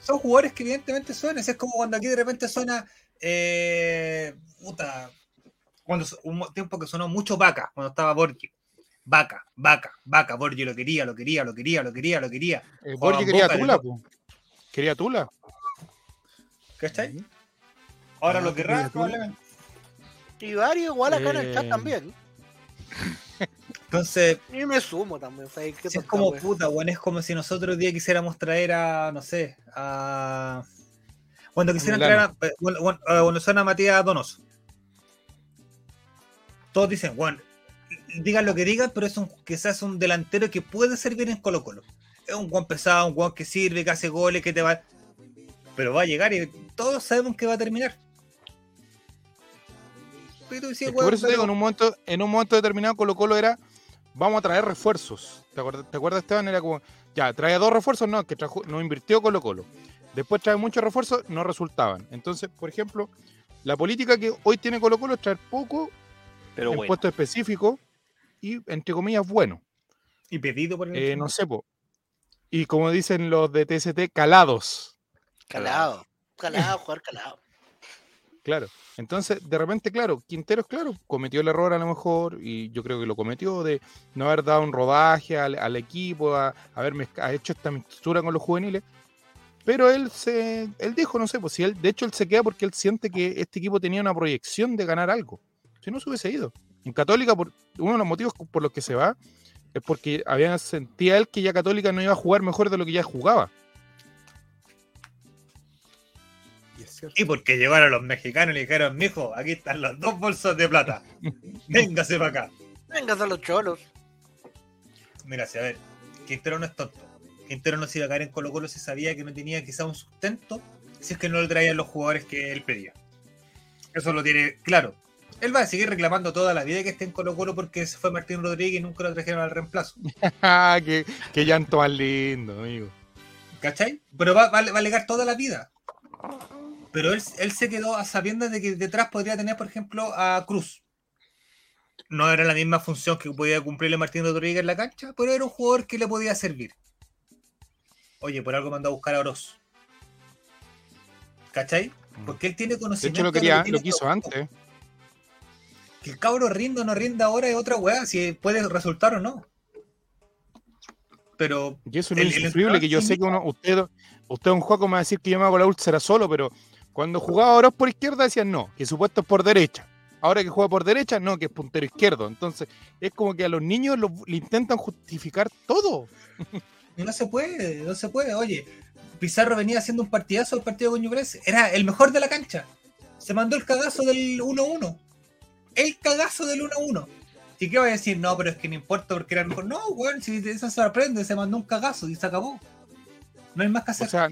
son jugadores que evidentemente suenan. Es como cuando aquí de repente suena. Eh, puta. Cuando un tiempo que sonó mucho vaca, cuando estaba Borgi. Vaca, vaca, vaca. Borgi lo quería, lo quería, lo quería, lo quería, lo quería. Eh, Borgi quería Boca Tula, pues. Quería Tula. ¿Cachai? Ahora Ah, lo querrá, probablemente. Y varios igual acá en el chat Eh, también. Entonces, Y me sumo también. ¿sabes qué si es tonta, como wea. puta, weón, es como si nosotros hoy día quisiéramos traer a, no sé, a. Cuando quisieran traer a. eh, Bueno, bueno, eh, cuando suena Matías Donoso. Todos dicen, bueno, digan lo que digan, pero es un, quizás un delantero que puede servir en Colo Colo. Es un guan pesado, un guan que sirve, que hace goles, que te va. Pero va a llegar y todos sabemos que va a terminar. Pero Es por eso te digo, en un momento, en un momento determinado Colo Colo era, vamos a traer refuerzos. ¿Te acuerdas, ¿Te acuerdas Esteban? Era como, ya, trae dos refuerzos, no, que trajo, no invirtió Colo Colo. Después trae muchos refuerzos, no resultaban. Entonces, por ejemplo, la política que hoy tiene Colo Colo es traer poco Pero en bueno. puestos específicos y, entre comillas, bueno. Y pedido por el. Eh, no sé, po. Y como dicen los de TST, calados. Calado. Calado, jugar calado. Claro. Entonces, de repente, claro, Quinteros, claro, cometió el error a lo mejor, y yo creo que lo cometió, de no haber dado un rodaje al, al equipo, a, haber ha hecho esta mixtura con los juveniles. Pero él se, él dijo, no sé, pues si él, de hecho él se queda porque él siente que este equipo tenía una proyección de ganar algo. Si no se hubiese ido. En Católica, por, uno de los motivos por los que se va es porque había sentía él que ya Católica no iba a jugar mejor de lo que ya jugaba. Cierto. Y porque llegaron los mexicanos y le dijeron, mijo, aquí están los dos bolsos de plata. Véngase para acá. Venga, son los cholos. Mira, si a ver, Quintero no es tonto. Quintero no se iba a caer en Colo Colo si sabía que no tenía quizá un sustento si es que no le traían los jugadores que él pedía. Eso lo tiene claro. Él va a seguir reclamando toda la vida que esté en Colo Colo porque se fue Martín Rodríguez y nunca lo trajeron al reemplazo. Ah, qué, qué llanto más lindo, amigo. ¿Cachai? Pero va, va, va a alegar toda la vida. Pero él, él se quedó a sabiendas de que detrás podría tener, por ejemplo, a Cruz. No era la misma función que podía cumplirle Martín Rodríguez en la cancha, pero era un jugador que le podía servir. Oye, por algo mandó a buscar a Oroz. ¿Cachai? Porque él tiene De conocimiento. hecho, lo de quería, que lo quiso antes. Que el cabro rinda o no rinda ahora es otra weá, si puede resultar o no. Pero Y eso es El- insufrible, que yo sé que uno, usted, usted, un juego me va a decir que yo me hago la úlcera solo, pero cuando jugaba Oroz por izquierda decían no, que supuesto es por derecha. Ahora que juega por derecha, no, que es puntero izquierdo. Entonces, es como que a los niños lo- le intentan justificar todo. No se puede, no se puede. Oye, Pizarro venía haciendo un partidazo el partido con Ñublense. Era el mejor de la cancha. Se mandó el cagazo del 1-1. El cagazo del 1-1. ¿Y qué va a decir? No, pero es que no importa porque era el mejor. No, weón, si se aprende, se mandó un cagazo y se acabó. No hay más que O hacer. sea,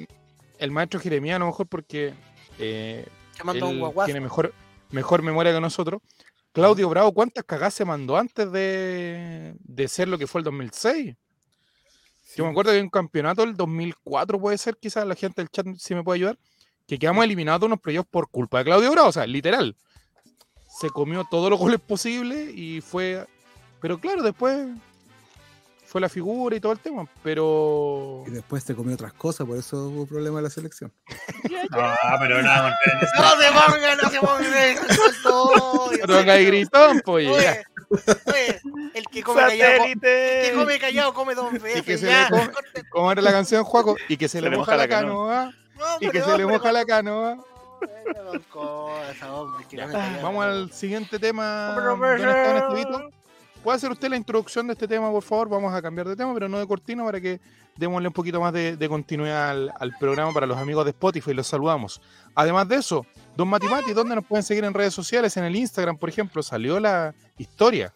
el maestro Jeremías a lo mejor porque eh, mandó él tiene mejor, mejor memoria que nosotros. Claudio Bravo, ¿cuántas cagadas se mandó antes de, de ser lo que fue el 2006? Yo me acuerdo que en un campeonato del 2004 puede ser, quizás la gente del chat si me puede ayudar, que quedamos eliminados de unos playoffs por culpa de Claudio Bravo, o sea, literal. Se comió todos los goles posibles y fue... Pero claro, después fue la figura y todo el tema, pero... Y después te comió otras cosas, por eso hubo problema en la selección. Ah, pero nada, No se pongan, no se pongan. No pongas ahí gritón, pues. Oye, oye, el que come callado, que come callado, come dos que veces. se ya, le come- corte. ¿Cómo era la canción, Juaco? Y que se, le moja la canoa. No, Y que se le moja la canoa. hombre, no. Vamos al siguiente tema. Don. ¿Puede hacer usted la introducción de este tema, por favor? Vamos a cambiar de tema, pero no de cortina, para que démosle un poquito más de, de continuidad al, al programa para los amigos de Spotify. Los saludamos. Además de eso, Don Matimati, ¿dónde nos pueden seguir en redes sociales? En el Instagram, por ejemplo, salió la historia.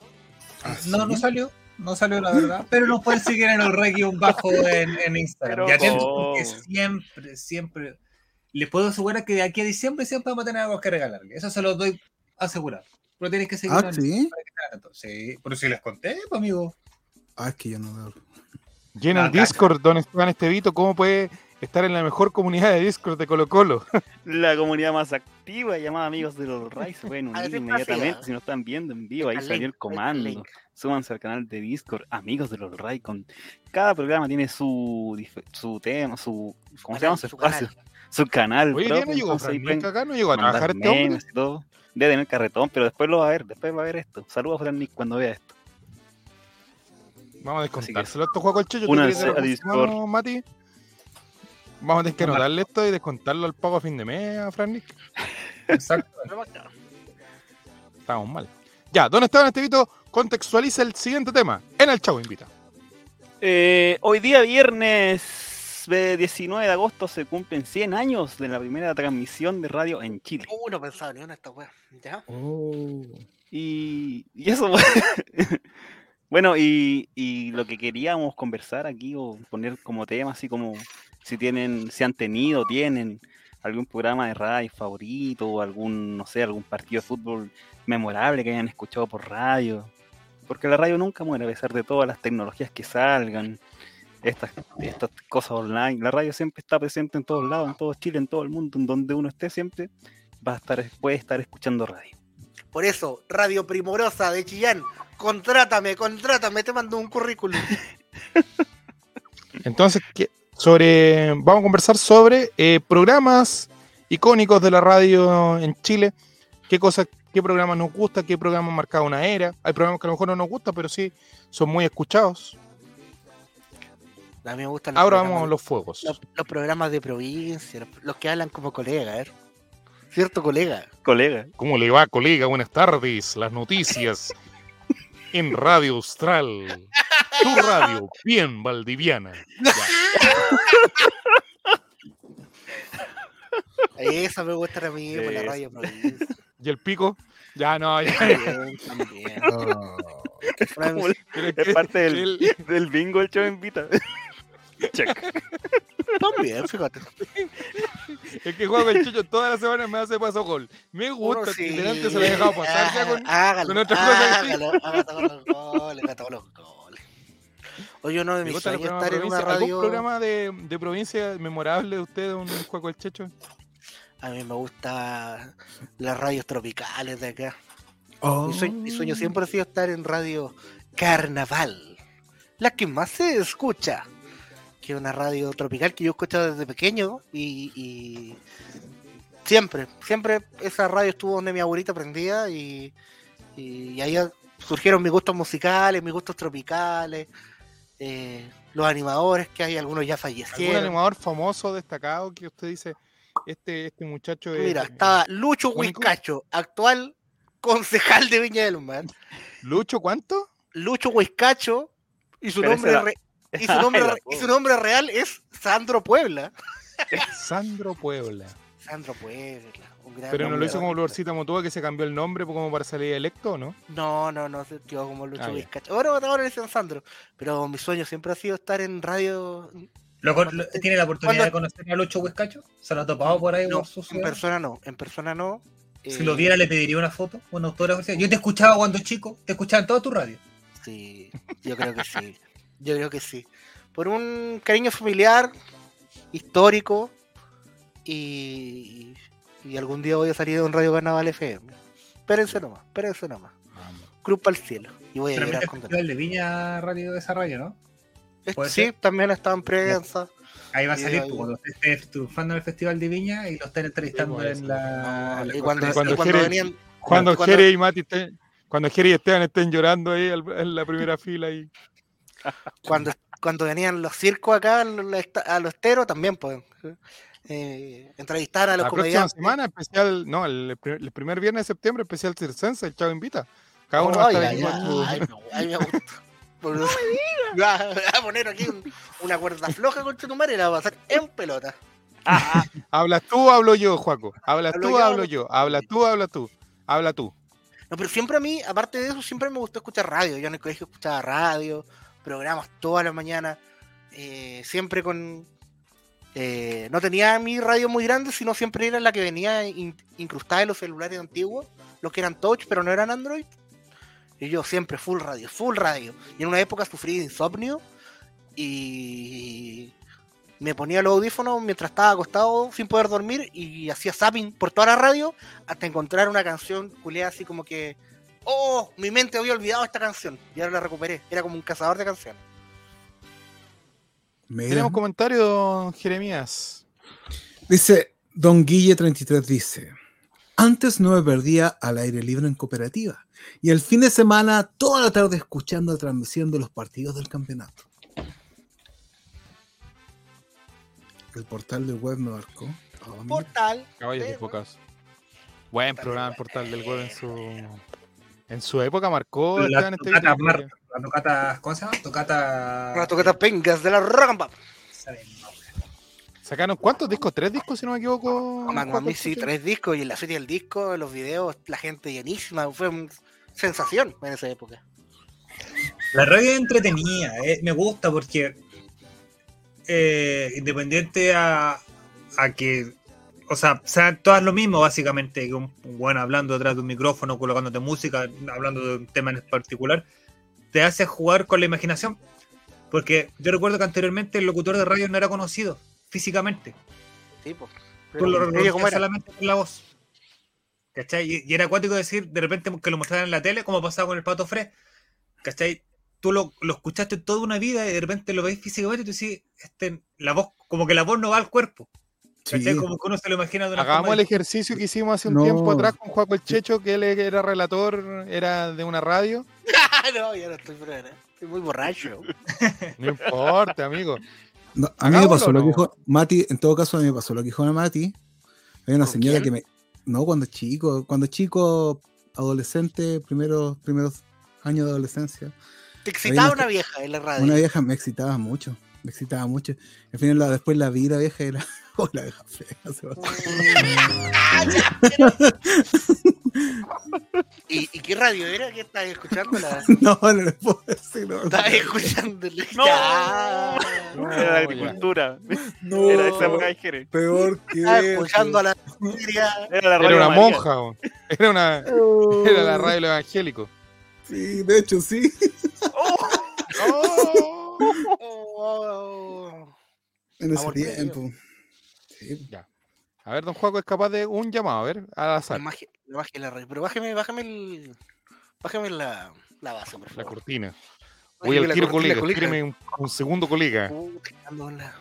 No, no salió. No salió la verdad. Pero nos pueden seguir en el reggae bajo en, en Instagram. Pero Ya ¿cómo? que siempre, siempre. Les puedo asegurar que de aquí a diciembre siempre vamos a tener algo que regalarle. Eso se lo doy asegurado. Pero tienen que seguir Ah, sí. Sí, pero si les conté, pues, amigo. Ah, es que yo no veo. Y en el. Discord, Don Esteban Estevito, ¿cómo puede estar en la mejor comunidad de Discord de Colo Colo? La comunidad más activa llamada Amigos de los Ray se pueden unir inmediatamente si no están viendo en vivo. Ahí El salió link, el comando. Súbanse al canal de Discord Amigos de los Ray. Con... Cada programa tiene su, su tema, su, ¿cómo se llama? Su Su espacio, canal. su canal. Oye, ¿ya propio, no llegó Nick acá? ¿No llegó a trabajar este hombre? todo. Debe tener carretón, pero después lo va a ver, después va a ver esto. Saludos a Fran Nick cuando vea esto. Vamos a descontárselo a estos juegos al Checho. ¿Tú a Discord. Mati? Vamos a tener que anotarle esto y descontarlo al pago a fin de mes a Fran Nick. Exacto. Estamos mal. Ya, Don Esteban Estevito contextualiza el siguiente tema. En el Chavo Invita. Eh, hoy día, viernes 19 de agosto, se cumplen 100 años de la primera transmisión de radio en Chile. Uh, no pensaba ni una de estas weas. ¿Ya? Y, y eso, bueno, y, y lo que queríamos conversar aquí o poner como tema, así como si tienen, si han tenido, tienen algún programa de radio favorito o algún, no sé, algún partido de fútbol memorable que hayan escuchado por radio. Porque la radio nunca muere a pesar de todas las tecnologías que salgan, estas, estas cosas online. La radio siempre está presente en todos lados, en todo Chile, en todo el mundo, en donde uno esté siempre va a estar, puede estar escuchando radio. Por eso, Radio Primorosa de Chillán, contrátame, contrátame, te mando un currículum. Entonces, ¿qué- sobre, vamos a conversar sobre eh, programas icónicos de la radio en Chile. ¿Qué cosas, qué programas nos gusta, qué programas han marcado una era? Hay programas que a lo mejor no nos gustan, pero sí son muy escuchados. A mí me gustan los Ahora vamos a los fuegos. los, los programas de provincia, los, los que hablan como colega, ¿eh? ¿Cierto, colega? Colega. ¿Cómo le va, colega? Buenas tardes. Las noticias en Radio Austral. Tu radio, bien valdiviana. Ya. Eso me gusta a mí, por la radio provincia. ¿Y el pico? Ya, no, ya. También, también. Es parte del, el- del bingo el show invita. Check. También, fíjate. Es que juega el Chicho todas las semanas me hace paso gol. Me gusta, que sí. delante se lo he dejado pasar ya con. hágalo, con otra cosa que sí. hágalo, haga todos los goles, todos los goles. Oye, uno de ¿Le mis sueños estar en una provincia? ¿Algún radio. programa de, de provincia memorable de usted, un juego del Checho? A mí me gusta las radios tropicales de acá. Oh. Mi, sueño, mi sueño siempre ha sido estar en radio Carnaval, la que más se escucha. Que es una radio tropical que yo he escuchado desde pequeño y, y siempre, siempre esa radio estuvo donde mi abuelita aprendía y, y ahí surgieron mis gustos musicales, mis gustos tropicales, eh, los animadores que hay, algunos ya ¿Algún fallecieron. animador famoso destacado que usted dice, este, este muchacho es. Mira, estaba Lucho? Huizcacho, actual concejal de Viña del Mar. ¿Lucho cuánto? Lucho Huizcacho y su Pero nombre y su nombre, Ay, y su nombre real es Sandro Puebla. Sandro Puebla. Sandro Puebla. un gran Pero no lo hizo como Florcita Motúa que se cambió el nombre como para salir electo, ¿no? No, no, no, se quedó como Lucho Ah. Ahora, ahora le dicen Sandro. Pero mi sueño siempre ha sido estar en radio. Lo- lo- ¿Tiene la oportunidad Cuando- de conocer a Lucho Huescacho? ¿Se lo ha topado por ahí No, por su en persona no. En persona no. Si Eh, lo viera, le pediría una foto, una autógrafo. Yo te escuchaba cuando chico, te escuchaba en toda tu radio. Sí, yo creo que sí. Yo creo que sí. Por un cariño familiar, histórico, y, y algún día voy a salir de un Radio Carnaval FM. Espérense nomás, espérense nomás. Cruz para el cielo. Y voy a el con Festival de Viña Radio de esa radio, ¿no? Es- ¿Puede Sí, también está en prensa. Ahí va a salir ahí. pues, cuando usted esté triunfando en el Festival de Viña y lo estén entrevistando Sí, pues, en la. No, en la y cuando, y cuando y cuando Jerez- venían, Cuando y Mati estén, Cuando Jerry y Esteban estén llorando ahí al- en la primera fila y Cuando, cuando venían los circos acá a los esteros, también pueden eh, entrevistar a los la próxima comediantes. semana especial, no, el, el primer viernes de septiembre especial Circense, el Chavo invita. Cada uno Oh, va a estar ay, no, ay, me gusta. Por- Va a poner aquí un- una cuerda floja con tu madre y la va a pasar en pelota. ¿Hablas tú hablo yo, Juaco? ¿Hablas Hablo tú yo, hablo hablo yo? ¿Hablas tú o hablas tú? Habla tú. No, pero siempre a mí, aparte de eso, siempre me gustó escuchar radio. Yo en el colegio escuchaba radio, programas todas las mañanas, eh, siempre con... eh, no tenía mi radio muy grande, sino siempre era la que venía in- incrustada en los celulares antiguos, los que eran touch, pero no eran Android. Y yo siempre full radio, full radio. Y en una época sufrí de insomnio y me ponía los audífonos mientras estaba acostado sin poder dormir y hacía zapping por toda la radio hasta encontrar una canción culiada así como que oh, mi mente había olvidado esta canción y ahora la recuperé. Era como un cazador de canciones. Mira. Tenemos comentarios, Jeremías. Dice, Don Guille 33 dice, antes no me perdía al aire libre en cooperativa y el fin de semana toda la tarde escuchando la transmisión de los partidos del campeonato. El portal del web me marcó. Oh. Portal. Caballos de-. Buen programa el portal del web en su en su época marcó La Esteban tocata, Estevito, Mar- la tocata, ¿cómo se llama? Tocata. Las toquetas pengas de la rock and Sacaron cuántos discos? ¿Tres discos si no me equivoco? Juaco, mí sí, tres discos y en la serie del disco, en los videos, la gente llenísima. Fue una sensación en esa época. La radio es entretenida, eh, me gusta porque eh, independiente a, a que, o sea, sean todas lo mismo básicamente, que un, un buen hablando detrás de un micrófono, colocándote música, hablando de un tema en particular, te hace jugar con la imaginación. Porque yo recuerdo que anteriormente el locutor de radio no era conocido físicamente. Sí, pues. Tú lo solamente con la voz. ¿Cachai? Y, y era acuático decir de repente que lo mostraran en la tele, como pasaba con el pato Fred. ¿Cachai? Tú lo, lo escuchaste toda una vida y de repente lo ves físicamente y tú dices, este, la voz, como que la voz no va al cuerpo. ¿Cachai? Sí. Como que uno se lo imagina de una Hagamos forma el ejercicio que hicimos hace un No. tiempo atrás con Juaco el Checho, que él era relator, era de una radio. No, ya no estoy por ahora. Estoy muy borracho. No importa, amigo. No, a mí me pasó lo que dijo Mati, en todo caso a mí me pasó lo que dijo la Mati. Hay una ¿Con señora quién? que me... No, cuando chico, cuando chico, adolescente, primeros, primeros años de adolescencia, Te excitaba una- una vieja en la radio. una vieja me excitaba mucho, me excitaba mucho. Al final la, después la vi la vieja y la... Oh, la vieja fea. se va. Ah, ya, pero- ¿Y, ¿Y qué radio era que estabas escuchando? La... No, no le puedo decir. No, Estabas escuchando. No. Ya. No, Era la agricultura. no, Era esa época de Jerez. peor que Estaba escuchando a la. Era la Era radio una María. monja, era una Oh, era la radio evangélico. Sí, de hecho sí. Oh. Oh. En ese Amor tiempo. Sí. A ver, don Juaco es capaz de un llamado, a ver, al La azar, radio. Pero bájame, bájame el. Bájame la, la base, por la cortina. Voy al tiro, colega. Tíreme un, un segundo, colega. La-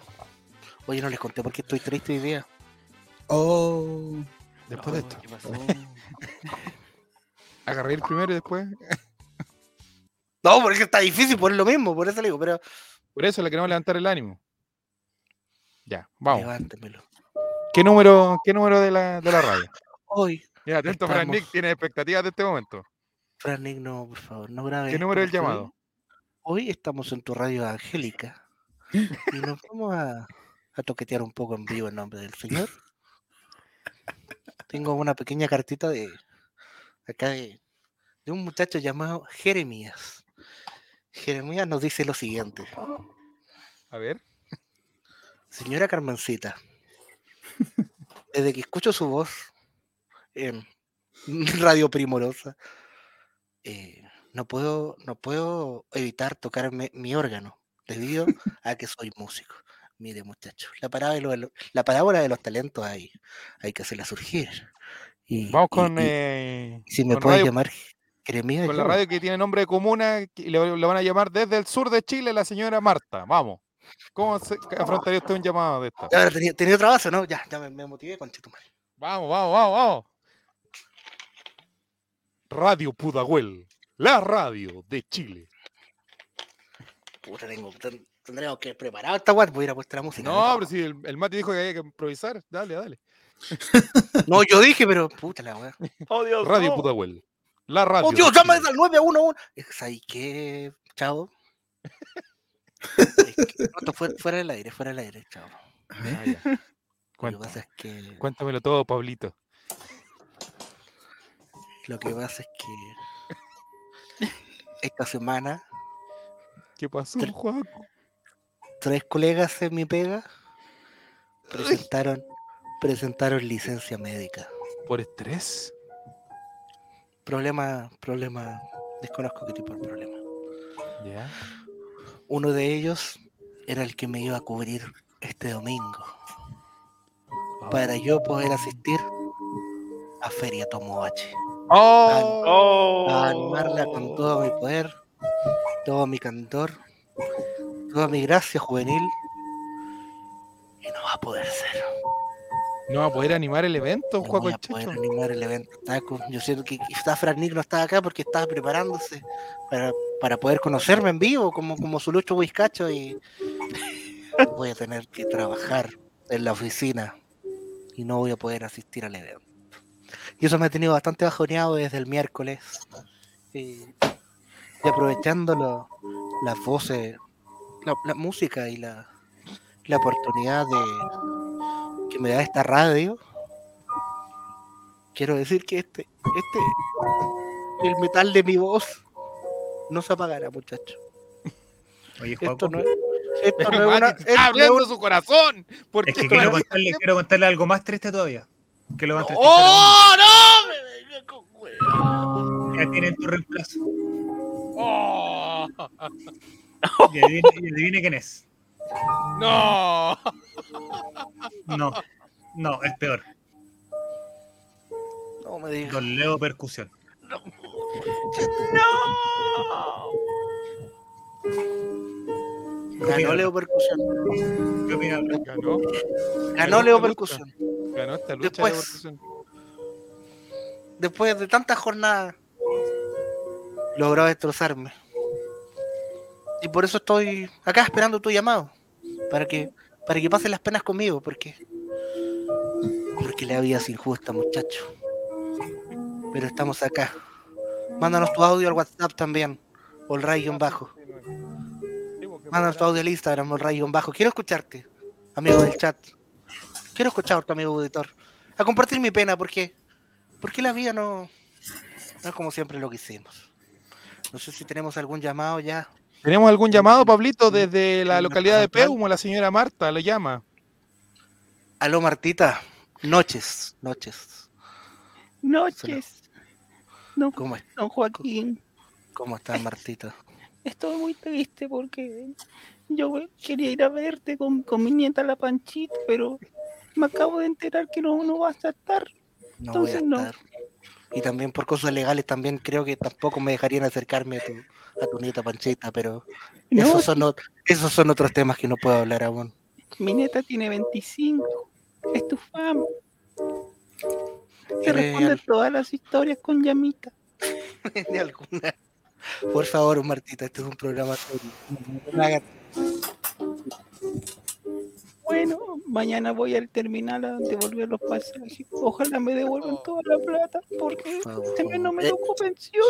Oye, no les conté por qué estoy triste hoy día. Oh. Después de Oh, esto. ¿qué pasó? Agarré el primero y después. No, porque está difícil, por lo mismo, por eso le digo, pero. Por eso le queremos levantar el ánimo. Ya, vamos. Levántemelo. ¿Qué número, qué número de la, de la radio? Hoy, Ya, atento, Fran Estamos. Nick, tiene expectativas de este momento. Fran Nick, no, por favor, no grabes. ¿Qué número es el llamado? Hoy estamos en tu radio Angélica y nos vamos a, a toquetear un poco en vivo en nombre del Señor. Tengo una pequeña cartita de acá de, de un muchacho llamado Jeremías. Jeremías nos dice lo siguiente. A ver. Señora Carmencita, desde que escucho su voz en Radio Primorosa, eh, no, puedo, no puedo evitar tocarme mi órgano debido a que soy músico. Mire, muchacho, la parábola, la parábola de los talentos hay, hay que hacerla surgir. Y, Vamos con, y- eh, si me con puedes radio- llamar Jeremías, con la radio que tiene nombre de comuna y le, le van a llamar desde el sur de Chile la señora Marta. Vamos. ¿Cómo se- afrontaría usted un llamado de esta? Ya, tenía, tenía otra base, ¿no? Ya, ya me, me motivé con Chetumare. Vamos, vamos, vamos, vamos. Radio Pudahuel, la radio de Chile. Puta, tengo, ten- tendríamos que preparar esta weá, voy a ir a puesta la música. No, pero si el, el Mati dijo que había que improvisar, dale, dale. No, yo dije, pero puta la weá. Oh, Dios, Radio no. Pudahuel, la radio. Oh, Dios, de llama Chile. al 911. Es ahí que, chavo. Fuera, fuera del aire, fuera del aire, chavo. Ah. Lo que pasa es que, cuéntamelo todo, Pablito. lo que pasa es que esta semana ¿Qué pasó, Tre- Juaco? tres colegas en mi pega presentaron presentaron licencia médica. ¿Por estrés? Problema, problema, desconozco qué tipo de problema. Ya. Uno de ellos era el que me iba a cubrir este domingo para yo poder asistir a Feria Tomodachi. ¡Oh! Oh. A animarla con todo mi poder, todo mi candor, toda mi gracia juvenil. Y no va a poder ser. ¿No va a poder animar el evento, No Juaco voy el a poder animar el evento taco. Yo siento que quizás Fran Nick no estaba acá porque estaba preparándose para, para poder conocerme en vivo como, como su lucho Huizcacho y voy a tener que trabajar en la oficina y no voy a poder asistir al evento. Y eso me ha tenido bastante bajoneado desde el miércoles. Y, y aprovechando lo- las voces, la, la música y la, la oportunidad de que me da esta radio, quiero decir que este, este, el metal de mi voz no se apagará, muchacho. Oye, Esto Juaco, no es, esto no es una, esto está no es abriendo un- su corazón. Porque es que quiero es- contarle, quiero contarle algo más triste todavía. Que lo van a ¡Oh, no! Ya tienen tu reemplazo. ¡Oh! Y adivine, y adivine quién es. ¡No! No, no, el peor. No me digas. Don Leo Percusión. Ganó Leo Percusión. ¿Qué opinas? Ganó. Ganó Leo. Percusión. Ganó esta lucha Después- de percusión. Después de tantas jornadas, logró destrozarme. Y por eso estoy acá esperando tu llamado. Para que, para que pases las penas conmigo. Porque, porque la vida es injusta, muchacho. Pero estamos acá. Mándanos tu audio al WhatsApp también. O el rayo bajo. Mándanos tu audio al Instagram o el rayo bajo. Quiero escucharte, amigo del chat. Quiero escucharte, amigo auditor. A compartir mi pena, porque porque la vida no, no es como siempre lo que hicimos. No sé si tenemos algún llamado ya. ¿Tenemos algún llamado, Pablito, desde la localidad de. Peumo? La señora Marta lo llama. Aló, Martita. Noches, noches. Noches. No, ¿Cómo, es- don Joaquín, cómo estás, Martita? estoy muy triste porque yo quería ir a verte con, con mi nieta la Panchita, pero me acabo de enterar que no, no vas a estar. No voy a Entonces no. Y también por cosas legales también creo que tampoco me dejarían acercarme a tu, a tu nieta Panchita, pero No, esos, son, esos son otros temas que no puedo hablar aún. mi nieta tiene 25. Es tu fama. Se ¿Tiene responde al- todas las historias con llamita. de alguna. Por favor, Martita, este es un programa serio. Bueno, mañana voy al terminal a devolver los pasajes. Ojalá me devuelvan toda la plata porque este mes no me Eh, tocó pensión.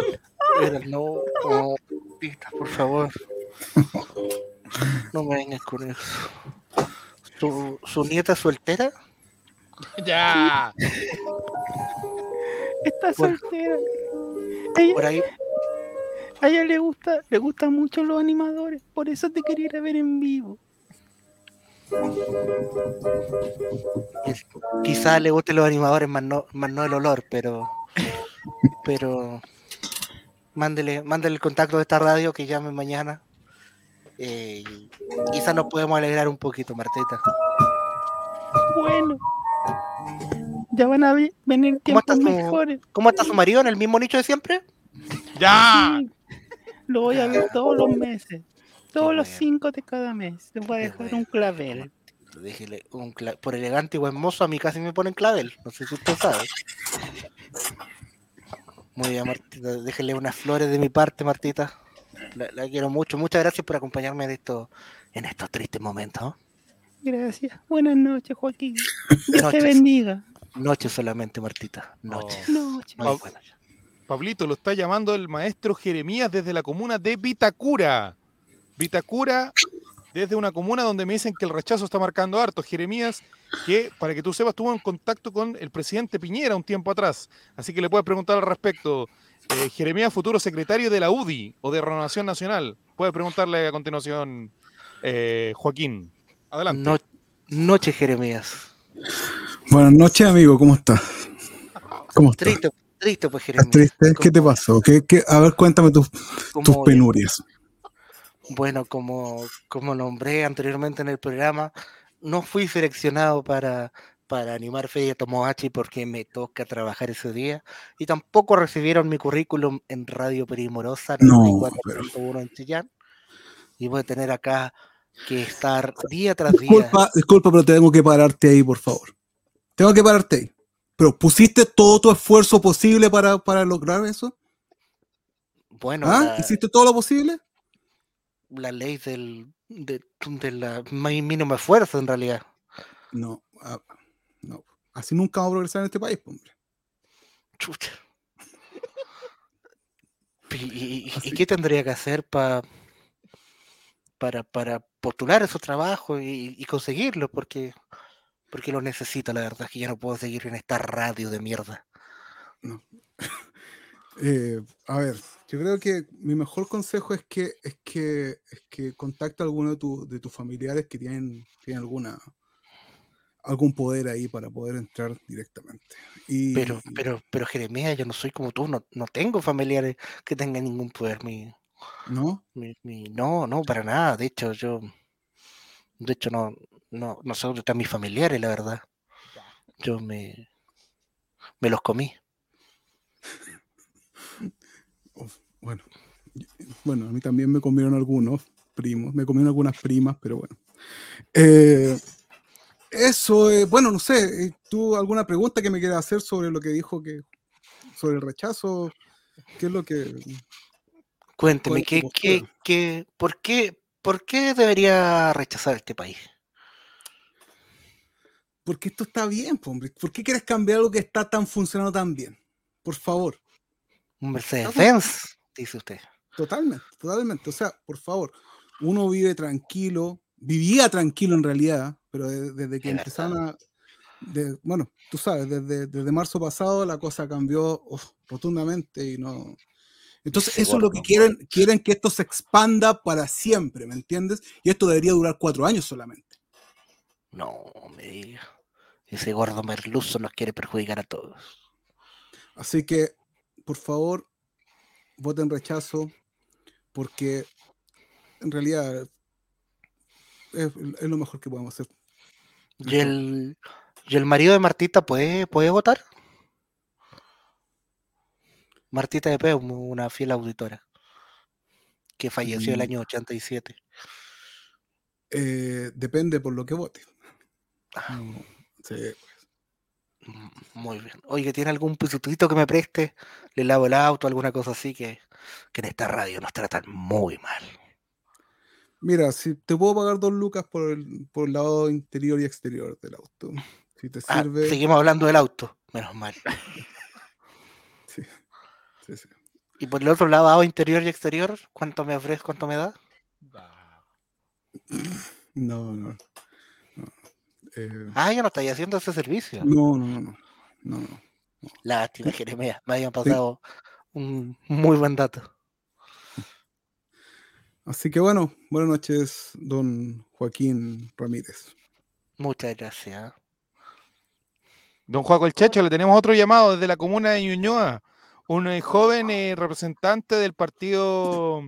Pero no, no, Martita, por favor. No me vengas con eso. ¿Su, su nieta soltera? ¡Ya! Está Bueno. soltera. Ella, Por ahí, a ella le gusta, le gustan mucho los animadores, por eso te quería ir a ver en vivo. Quizás le gusten los animadores, más no, más no el olor, pero. Pero. Mándele, mándele el contacto de esta radio que llame mañana. Eh, quizás nos podemos alegrar un poquito, Martita. Bueno, ya van a venir ¿Cómo tiempos está su- mejores. ¿Cómo está su marido en el mismo nicho de siempre? ¡Ya! Sí, lo voy a ver todos los meses, todos los cinco de cada mes. Les voy a dejar un clavel. Déjele un cla- por elegante y buen mozo, a mí casi me ponen clavel. No sé si usted sabe. Muy bien, Martita. Déjenle unas flores de mi parte, Martita. La, la quiero mucho. Muchas gracias por acompañarme en, esto, en estos tristes momentos. Gracias. Buenas noches, Joaquín. Dios te bendiga. Noche solamente, Martita. Noche. Buenas. Pablito, lo está llamando el maestro Jeremías desde la comuna de Vitacura. Vitacura, desde una comuna donde me dicen que el rechazo está marcando harto. Jeremías, que para que tú sepas, tuvo en contacto con el presidente Piñera un tiempo atrás. Así que le puedes preguntar al respecto. Eh, Jeremías, futuro secretario de la UDI o de Renovación Nacional. Puedes preguntarle a continuación, eh, Joaquín. Adelante. No- noche, Jeremías. Buenas noches, amigo, ¿cómo estás? ¿Cómo estás? Triste, triste, pues, ¿Estás Jeremías. triste? ¿Qué te pasó? ¿Qué, qué- A ver, cuéntame tus penurias. Bueno, como, como nombré anteriormente en el programa, no fui seleccionado para, para animar Feria Tomodachi porque me toca trabajar ese día y tampoco recibieron mi currículum en Radio Perimorosa No, 94.1 en Chillán y voy a tener acá que estar día tras día. Disculpa, disculpa, pero tengo que pararte ahí, por favor. Tengo que pararte ahí. Pero ¿pusiste todo tu esfuerzo posible para, para lograr eso? Bueno, ¿Ah? la, ¿Hiciste todo lo posible? La ley del, de, de la mínimo esfuerzo en realidad. No, ah, no. Así nunca vamos a progresar en este país, hombre. Chucha. ¿Y, qué tendría que hacer pa- para, para postular esos trabajos y, y conseguirlos? Porque, porque lo necesito, la verdad, es que ya no puedo seguir en esta radio de mierda. Eh, a ver, yo creo que mi mejor consejo es que es que es que contacte a alguno de, tu- de tus familiares que tienen, tienen alguna algún poder ahí para poder entrar directamente. Y, Pero, pero, pero Jeremías, yo no soy como tú, no, no tengo familiares que tengan ningún poder. Mi, ¿no? mi- mi- no, no, para nada. De hecho, yo, de hecho, no, no, no sé dónde están mis familiares, la verdad. Yo me, me los comí. Bueno, bueno, a mí también me comieron algunos primos, me comieron algunas primas, pero bueno. Eh, eso, eh, bueno, no sé, eh, ¿tú alguna pregunta que me quieras hacer sobre lo que dijo que sobre el rechazo? ¿Qué es lo que Cuénteme, por, qué, ¿por qué debería rechazar este país? Porque esto está bien, hombre. ¿Por qué quieres cambiar algo que está tan funcionando tan bien? Por favor. Un Mercedes Está bien. Benz, dice usted. Totalmente, totalmente. O sea, por favor, uno vive tranquilo, vivía tranquilo en realidad, pero de- desde que empezaron a... de- bueno, tú sabes, desde, desde marzo pasado la cosa cambió uf, rotundamente y no... Entonces, eso es lo que quieren, quieren que esto se expanda para siempre, ¿me entiendes? Y esto debería durar cuatro años solamente. No, me diga. Ese gordo merluzo nos quiere perjudicar a todos. Así que, por favor, voten rechazo, porque en realidad es, es lo mejor que podemos hacer. ¿Y el, ¿Y el marido de Martita puede, puede votar? Martita de una fiel auditora, que falleció el Mm. año 87. Eh, depende por lo que vote. Ah, No, sí, Muy bien. Oye, ¿tiene algún pisutito que me preste? Le lavo el auto, alguna cosa así que, que en esta radio nos tratan muy mal. Mira, si te puedo pagar dos lucas por el, por el lado interior y exterior del auto. Si te Ah, sirve. seguimos hablando del auto, menos mal. sí, sí, sí. Y por el otro lado, interior y exterior, ¿cuánto me ofrece? ¿Cuánto me da? No, no. No, Eh, Ah, ya no estáis haciendo ese servicio. no, no, no, no, no, no. Lástima, Jeremías. Me hayan pasado un muy buen dato. Así que bueno, buenas noches, don Joaquín Ramírez. Muchas gracias. Don Juaco el Checho, le tenemos otro llamado desde la comuna de Ñuñoa. Un eh, joven eh, representante del Partido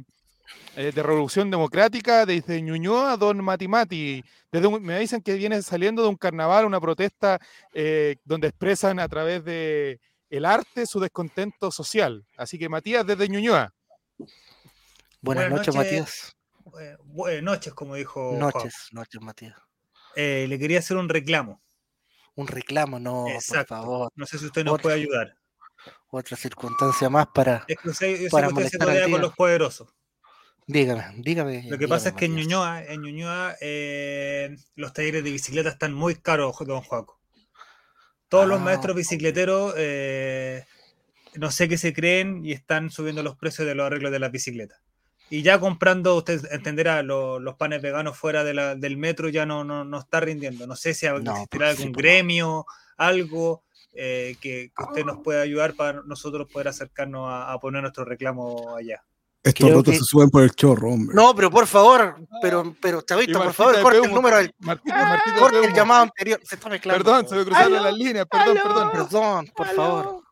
eh, de Revolución Democrática desde Ñuñoa, don Mati Mati. Desde un- me dicen que viene saliendo de un carnaval, una protesta eh, donde expresan a través de el arte su descontento social. Así que Matías desde Ñuñoa. Buenas, Buenas noches, noches. Matías. Eh, buenas noches, como dijo. Juan. Noches, noches, Matías. Eh, le quería hacer un reclamo. Un reclamo, no, por favor. No sé si usted nos Por- puede ayudar. otra circunstancia más para. Es que usted, Para usted se al con los poderosos. Dígame, dígame. Lo que pasa es que en Ñuñoa, en Ñuñoa eh, los talleres de bicicleta están muy caros, don Juaco. Todos los Ah. maestros bicicleteros eh, no sé qué se creen y están subiendo los precios de los arreglos de las bicicletas. Y ya comprando, usted entenderá, lo- los panes veganos fuera de la- del metro ya no, no, no está rindiendo. No sé si No, existirá algún sí, gremio, algo eh, que, que usted nos pueda ayudar para nosotros poder acercarnos a, a poner nuestro reclamo allá. Estos Creo rotos que- se suben por el chorro, hombre. No, pero por favor, pero, pero Y Chavito, por favor, corte el número del. Corte el llamado anterior. Se está mezclando. Perdón, se me cruzaron Aló, las líneas, perdón, aló. perdón. Perdón, por Aló. favor.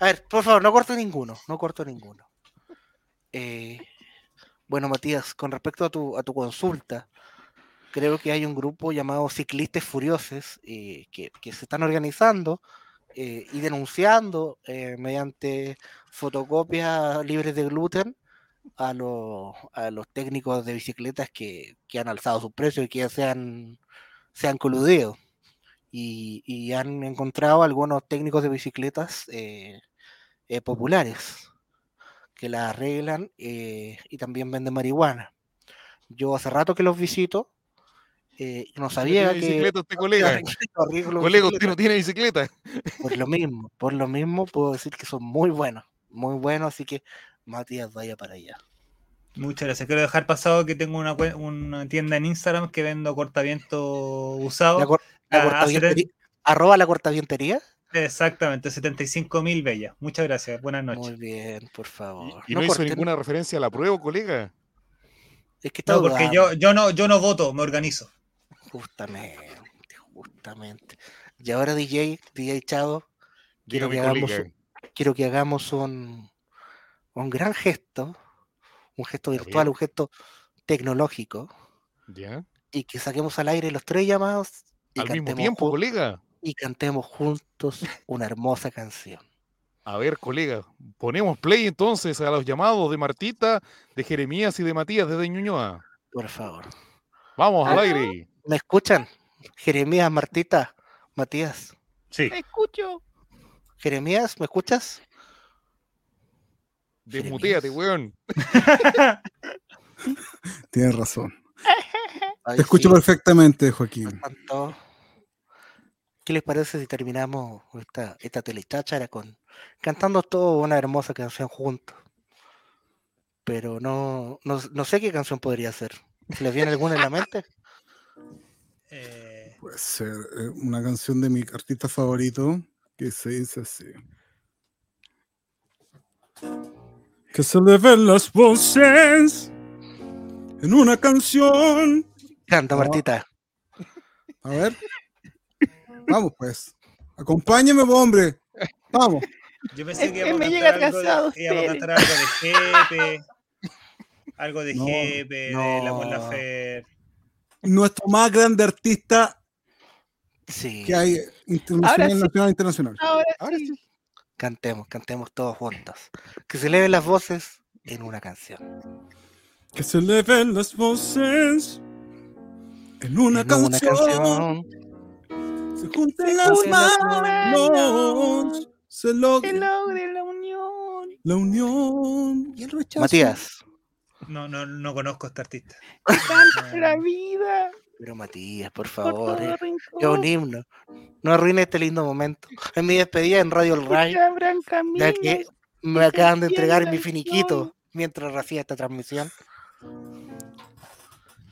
A ver, por favor, no corto ninguno, no corto ninguno. Eh, bueno, Matías, con respecto a tu, a tu consulta, creo que hay un grupo llamado Ciclistas Furiosos eh, que, que se están organizando eh, y denunciando eh, mediante fotocopias libres de gluten a los, a los técnicos de bicicletas que, que han alzado sus precios y que se han, se han coludido. Y, y han encontrado algunos técnicos de bicicletas eh, eh, populares que las arreglan eh, y también venden marihuana. Yo hace rato que los visito eh, no sabía ¿Tiene que... bicicleta este colega? Colega, usted no tiene bicicleta. Por lo mismo, por lo mismo puedo decir que son muy buenos, muy buenos, así que Matías vaya para allá. Muchas gracias. Quiero dejar pasado que tengo una, tienda en Instagram que vendo cortaviento usado. La, cor- la Ah, cortavientería- arroba la cortavientería. Exactamente, 75 mil bellas. Muchas gracias. Buenas noches. Muy bien, por favor. Y no, hizo corten, ninguna referencia a la prueba, colega. Es que está No, porque yo, yo no, yo no voto, me organizo. Justamente, justamente. Y ahora DJ, DJ Chavo, quiero Dígame, que hagamos, colega. quiero que hagamos un, un gran gesto, un gesto virtual, un gesto tecnológico, ¿Ya? y que saquemos al aire los tres llamados y Al mismo cantemos tiempo, colega. y cantemos juntos una hermosa canción. A ver, colega, ponemos play entonces a los llamados de Martita, de Jeremías y de Matías desde Ñuñoa. Por favor. Vamos al Aló. aire. ¿Me escuchan? Jeremías, Martita, Matías. Sí. Te escucho. Jeremías, ¿me escuchas? Desmuteate, weón. Tienes razón. Ay, Te escucho sí, perfectamente, Joaquín. ¿Qué les parece si terminamos esta, esta telecháchara con cantando toda una hermosa canción juntos? Pero no, no, no sé qué canción podría ser. ¿Se les viene alguna en la mente? Eh, Puede ser eh, una canción de mi artista favorito que se dice así. Que se le ven las voces en una canción. Canta, No. Martita. A ver. Vamos, pues. Acompáñeme, hombre. Vamos. yo pensé Es que me llega íbamos a cantar algo de Jepe. Algo de No, Jepe, de la Mon no. Laferte. Nuestro más grande artista Sí. que hay internacional, sí. nacional e internacional. Ahora, Ahora sí. Cantemos, cantemos todos juntos. Que se eleven las voces en una canción. Que se le ven las voces en una, En canción, una canción. Se junten Se las manos. Se logre la unión. la unión y el rechazo. Matías. No, no, no conozco a este artista. Canta la vida. Pero Matías, por Por favor. eh, rincón. Es un himno. No arruine este lindo momento. En mi despedida en Radio El Ray, ya que me acaban de entregar mi finiquito mientras hacía esta transmisión.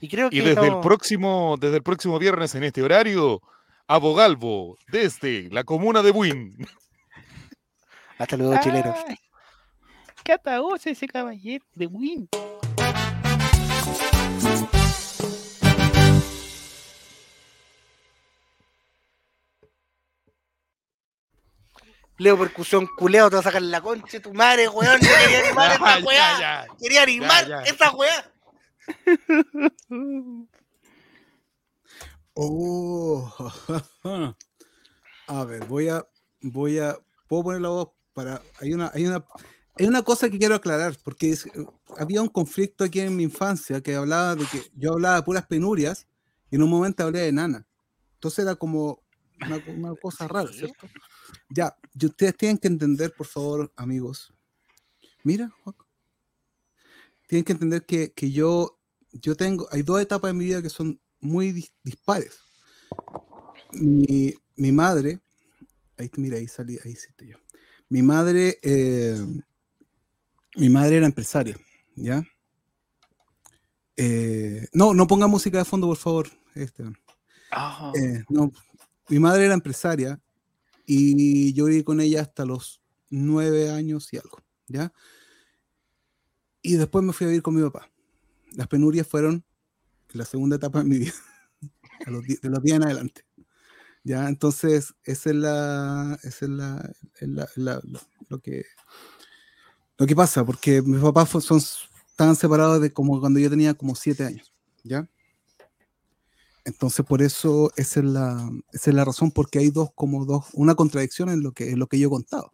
Y creo que Y desde el próximo, desde el próximo viernes en este horario, Abogalvo, desde la comuna de Buin. Hasta luego, chilenos. Ay, Qué ataúd ese caballero de Win. Leo Percusión culeo, te va a sacar la concha de tu madre, weón. Yo quería animar esta weá. ya, ya. Quería animar ya. esta weá. Oh. A ver, voy a, voy a, puedo poner la voz para, hay una, hay una, hay una cosa que quiero aclarar, porque es- había un conflicto aquí en mi infancia que hablaba de que yo hablaba de puras penurias y en un momento hablé de nana. Entonces era como, una, una cosa rara, ¿cierto? Ya, y ustedes tienen que entender, por favor, amigos. Mira, Juaco. Tienen que entender que, que yo, yo tengo, hay dos etapas en mi vida que son muy dis- dispares. Mi, mi madre, ahí, mira, ahí salí, ahí sí estoy yo. Mi madre, eh, mi madre era empresaria, ¿ya? Eh, no, no ponga música de fondo, por favor, Esteban. Eh, no, mi madre era empresaria y yo viví con ella hasta los nueve años y algo, ¿ya? Y después me fui a vivir con mi papá. Las penurias fueron la segunda etapa de mi vida, de los días en adelante. ¿Ya? Entonces, esa es la, esa es la, la- la- lo, lo que, lo que pasa, porque mis papás son, estaban separados de como cuando yo tenía como siete años, ¿ya? Entonces, por eso esa es la, esa es la razón, porque hay dos, como dos, una contradicción en lo que, en lo que yo he contado,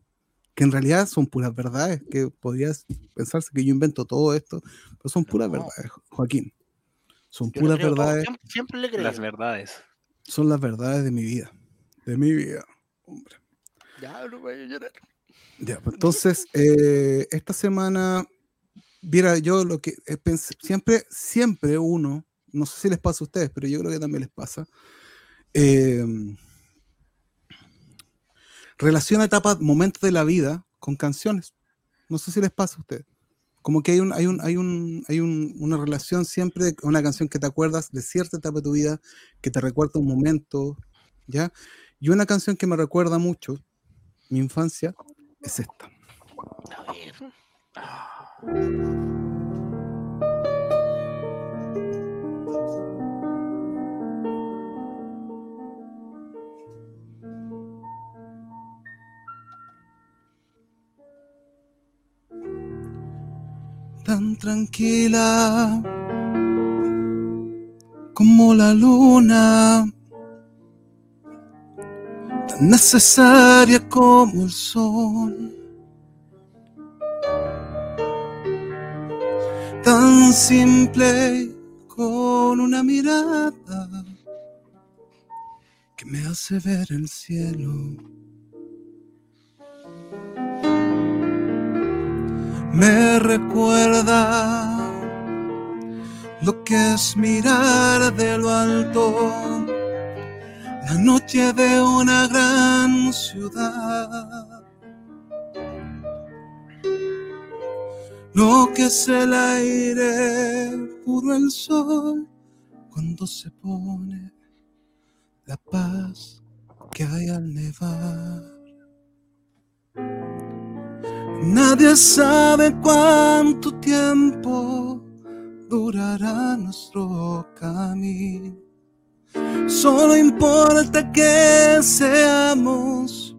que en realidad son puras verdades, que podrías pensarse que yo invento todo esto, pero son puras No. verdades, Joaquín. Son Yo puras creo verdades, Siempre, siempre le creo. las verdades. son las verdades de mi vida, de mi vida, hombre. Ya, no voy a llorar. Ya, pues, entonces, eh, esta semana, mira, yo lo que eh, pensé, siempre, siempre uno, no sé si les pasa a ustedes, pero yo creo que también les pasa, eh, relaciona etapas, momentos de la vida con canciones. No sé si les pasa a ustedes. Como que hay, un, hay, un, hay, un, hay un- una relación siempre una canción que te acuerdas de cierta etapa de tu vida, que te recuerda un momento, ¿ya? Y una canción que me recuerda mucho mi infancia es esta. A ver. Tan tranquila como la luna, tan necesaria como el sol, tan simple con una mirada que me hace ver el cielo. Me recuerda lo que es mirar de lo alto la noche de una gran ciudad. Lo que es el aire, puro el sol, cuando se pone la paz que hay al nevar. Nadie sabe cuánto tiempo durará nuestro camino. Solo importa que seamos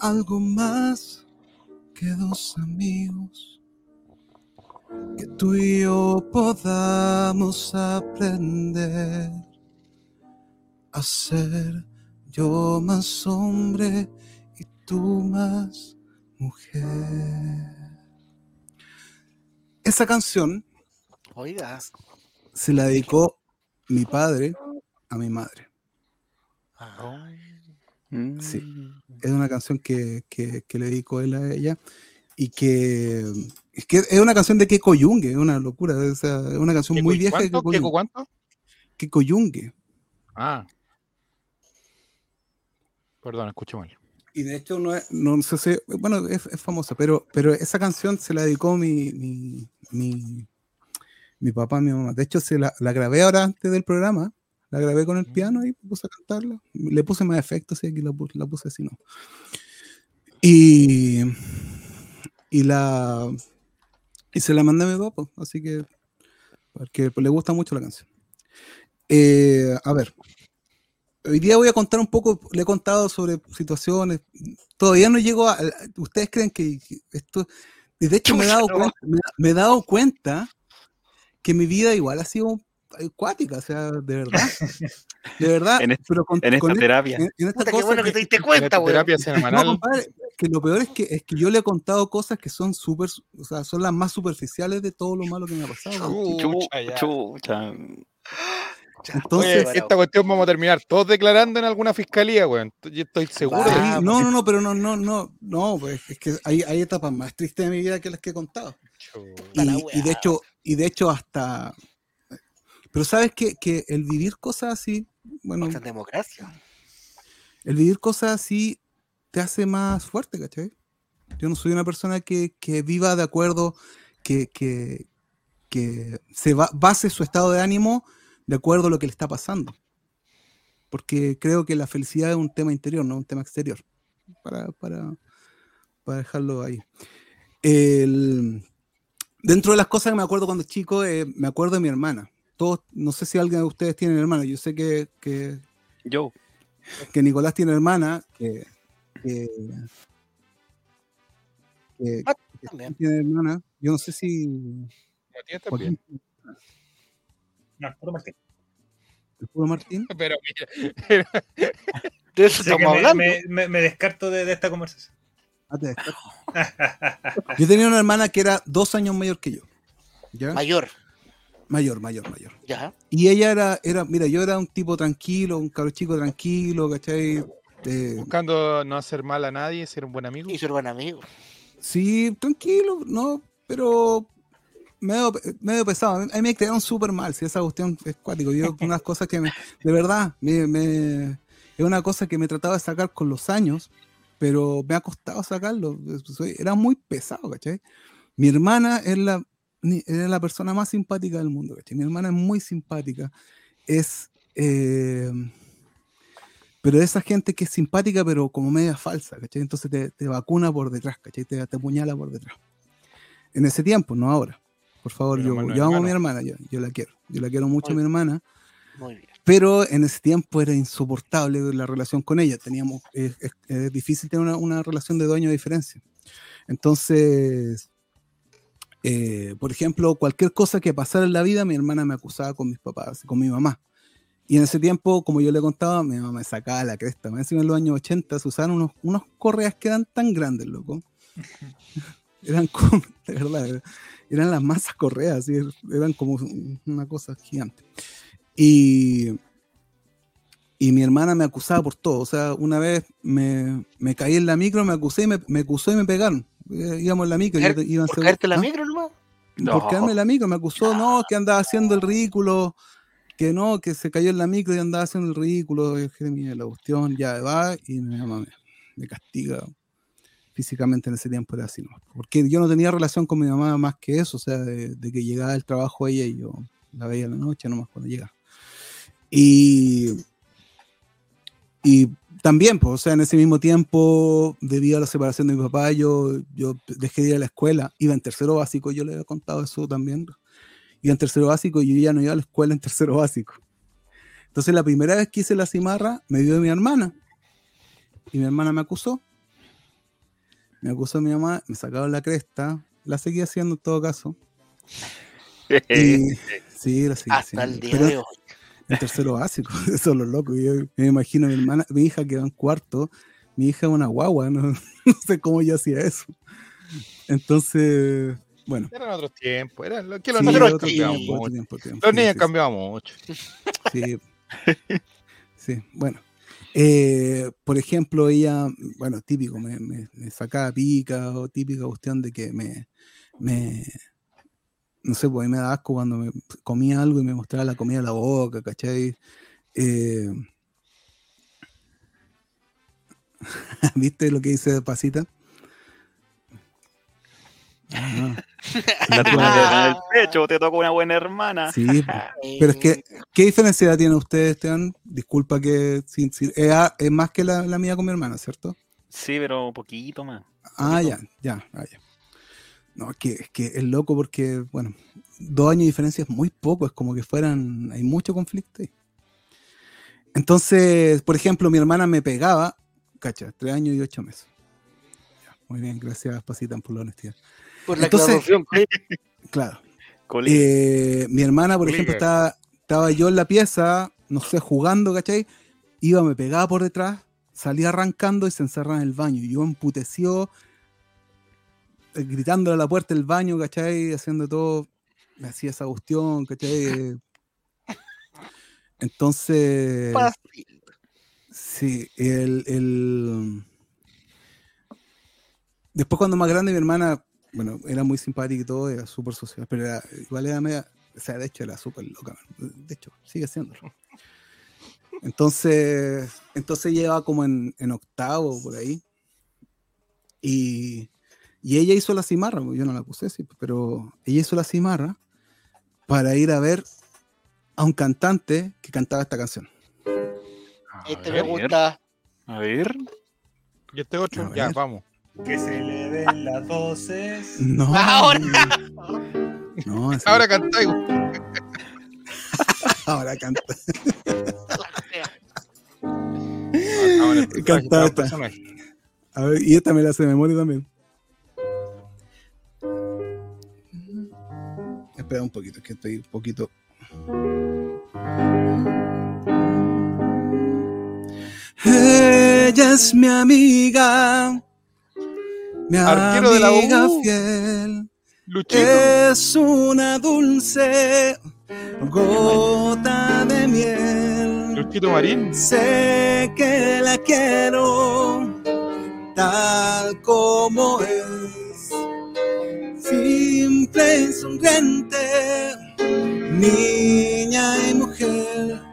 algo más que dos amigos. Que tú y yo podamos aprender a ser yo más hombre y tú más mujer. Esa canción Oiga. se la dedicó mi padre a mi madre. Ah, Mm. Sí. Es una canción que, que- que le dedicó él a ella y que es, que es una canción de Keiko Yungue, es una locura, o sea, es una canción muy vieja de ¿Cuánto? Keiko ¿Keiko Yungue. cuánto? Keiko Yungue. Ah. Perdón, escuché mal. Y de hecho no, es- no sé si, bueno, es, es famosa, pero, pero esa canción se la dedicó mi, mi, mi, mi papá, mi mamá. De hecho, se la, la grabé ahora antes del programa, la grabé con el piano y puse a cantarla. Le puse más efectos y aquí la puse así, ¿no? Y, y la y se la mandé a mi papá, así que porque le gusta mucho la canción. Eh, a ver, hoy día voy a contar un poco, le he contado sobre situaciones, todavía no llego a, ustedes creen que esto, y de hecho me he, dado no. cuenta, me, me he dado cuenta que mi vida igual ha sido acuática, o sea, de verdad, de verdad, En est- pero con, En esta con- terapia. en- en esta Puta, qué cosa bueno que que- te diste En cuenta, weón. terapia no, semanal. compadre, que lo peor es que, es que yo le he contado cosas que son súper, o sea, son las más superficiales de todo lo malo que me ha pasado. Chu- Chucha, chucha. Entonces, Oye, esta cuestión vamos a terminar todos declarando en alguna fiscalía, weón. Yo estoy seguro Ah, no, no, no, pero no, no, no, no, pues es que hay, hay etapas más tristes de mi vida que las que he contado. Y, y de hecho, y de hecho hasta pero sabes que, que el vivir cosas así, bueno, Esta democracia. el vivir cosas así te hace más fuerte, ¿cachai? Yo no soy una persona que, que viva de acuerdo, que, que, que se ba- base su estado de ánimo de acuerdo a lo que le está pasando. Porque creo que la felicidad es un tema interior, no un tema exterior. Para, para, para dejarlo ahí. El- dentro de las cosas que me acuerdo cuando chico, eh, me acuerdo de mi hermana. Todos, no sé si alguien de ustedes tiene hermana, yo sé que, que, Yo. que Nicolás tiene hermana, que, que, que- Ah, que tiene hermana. Yo no sé si ejemplo, No, puro Martín. el puro Martín. Pero mira, De eso estamos me, hablando. me- me- me descarto de, de esta conversación. Ah, te descarto. Yo tenía una hermana que era dos años mayor que yo. ¿Ya? Mayor. Mayor, mayor, mayor. Ya. Y ella era, era, mira, yo era un tipo tranquilo, un cabro chico tranquilo, ¿cachai? Eh, buscando no hacer mal a nadie, ser un buen amigo. Y su buen amigo. sí, tranquilo, no, pero medio, medio pesado. A mí, me quedaron súper mal, si esa cuestión es cuático. Yo, unas cosas que me, de verdad, me, me- es una cosa que me trataba de sacar con los años, pero me ha costado sacarlo. Era muy pesado, ¿cachai? Mi hermana es la, es la persona más simpática del mundo, ¿cachai? Mi hermana es muy simpática. Es. eh, pero esa gente que es simpática, pero como media falsa, ¿cachai? Entonces te, te vacuna por detrás, ¿cachai? Te, te apuñala por detrás. En ese tiempo, no ahora. Por favor, yo, amo a mi hermana, yo, yo la quiero. Yo la quiero mucho a mi hermana, Muy bien. pero en ese tiempo era insoportable la relación con ella. Teníamos, es, es- es difícil tener una, una relación de años de diferencia. Entonces, eh, por ejemplo, cualquier cosa que pasara en la vida, mi hermana me acusaba con mis papás, con mi mamá. Y en ese tiempo, como yo le contaba, mi mamá me sacaba la cresta. Más encima en los años 80 se usaban unos, unos correas que eran tan grandes, loco. Eran como, de verdad, eran las masas correas, así, eran como una cosa gigante. Y, y mi hermana me acusaba por todo. O sea, una vez me, me caí en la micro, me acusé y me, me acusó y me pegaron. Eh, íbamos en la micro. yo te- iba en ¿Por caerte la ¿Ah? micro por No. quedarme en la micro, me acusó, no, que andaba haciendo el ridículo, que no, que se cayó en la micro y andaba haciendo el ridículo, y dije, mira, la cuestión ya va, y mi mamá me, me castiga físicamente en ese tiempo era así, ¿no? porque yo no tenía relación con mi mamá más que eso, o sea, de, de que llegaba el trabajo ella y yo la veía en la noche, nomás cuando llegaba. Y, y también, pues, o sea, en ese mismo tiempo, debido a la separación de mi papá, yo, yo dejé de ir a la escuela, iba en tercero básico, yo le había contado eso también. Iba en tercero básico y yo ya no iba a la escuela en tercero básico. Entonces, la primera vez que hice la cimarra, me vio mi hermana. Y mi hermana me acusó. Me acusó mi mamá, me sacaron la cresta, la seguí haciendo en todo caso. Y, sí, la seguí Hasta el haciendo. día Pero de hoy. en tercero básico, eso es lo loco. Yo me imagino a mi hermana, mi hija que va en cuarto, mi hija es una guagua, no, no sé cómo yo hacía eso. Entonces, bueno. Eran otros tiempos. Eran lo que los sí, niños han otro tiempo, otro mucho. tiempo, otro tiempo. Los Sí, niños han sí, cambiado mucho. Sí, sí, bueno. Eh, por ejemplo, ella, bueno, típico, me, me- me sacaba pica o típica cuestión de que me, no sé, pues a mí me da asco cuando me comía algo y me mostraba la comida en la boca, ¿cachai? Eh, ¿Viste lo que dice Pasita? Ah, La el pecho, te toca una buena hermana. sí. Pero es que, ¿qué diferencia tiene usted, Esteban? Disculpa que sin, sin- es, más que la, la mía con mi hermana, ¿cierto? Sí, pero poquito más. Ah, ya, ya, ah, ya. No, es que, es que es loco porque, bueno, dos años de diferencia es muy poco, es como que fueran, hay mucho conflicto ahí. Entonces, por ejemplo, mi hermana me pegaba, cacha, tres años y ocho meses. Ya, muy bien, gracias, Pasita, por la honestidad. Por la Entonces- aclaración, Claro. Eh, mi hermana, por ejemplo, estaba, estaba yo en la pieza, no sé, jugando, ¿cachai? Iba, me pegaba por detrás, salía arrancando y se encerraba en el baño. Y yo emputeció, eh, gritándole a la puerta del baño, ¿cachai? Haciendo todo, me hacía esa cuestión, ¿cachai? Eh, Entonces, Fácil. sí, el, el- Después cuando más grande mi hermana, bueno, era muy simpática y todo, era súper social, pero era, igual era media, o sea, de hecho era súper loca, de hecho, sigue siéndolo. Entonces, entonces lleva como en, en octavo por ahí. Y, y ella hizo la cimarra, yo no la puse, sí, pero ella hizo la cimarra para ir a ver a un cantante que cantaba esta canción. A Este me ver, gusta. A ver. ¿Y este otro? A Ya, vamos. Que se le den las voces. No. Ahora. No, Ahora cantáis. ahora canta. Ahora personaje, el esta. A ver, y esta me la hace de memoria también. Espera un poquito, que estoy un poquito. Ella es mi amiga, mi Arquero de la U. fiel. Luchito. Es una dulce gota de miel. Luchito Marín. Sé que la quiero tal como es. Simple y sonriente, niña y mujer.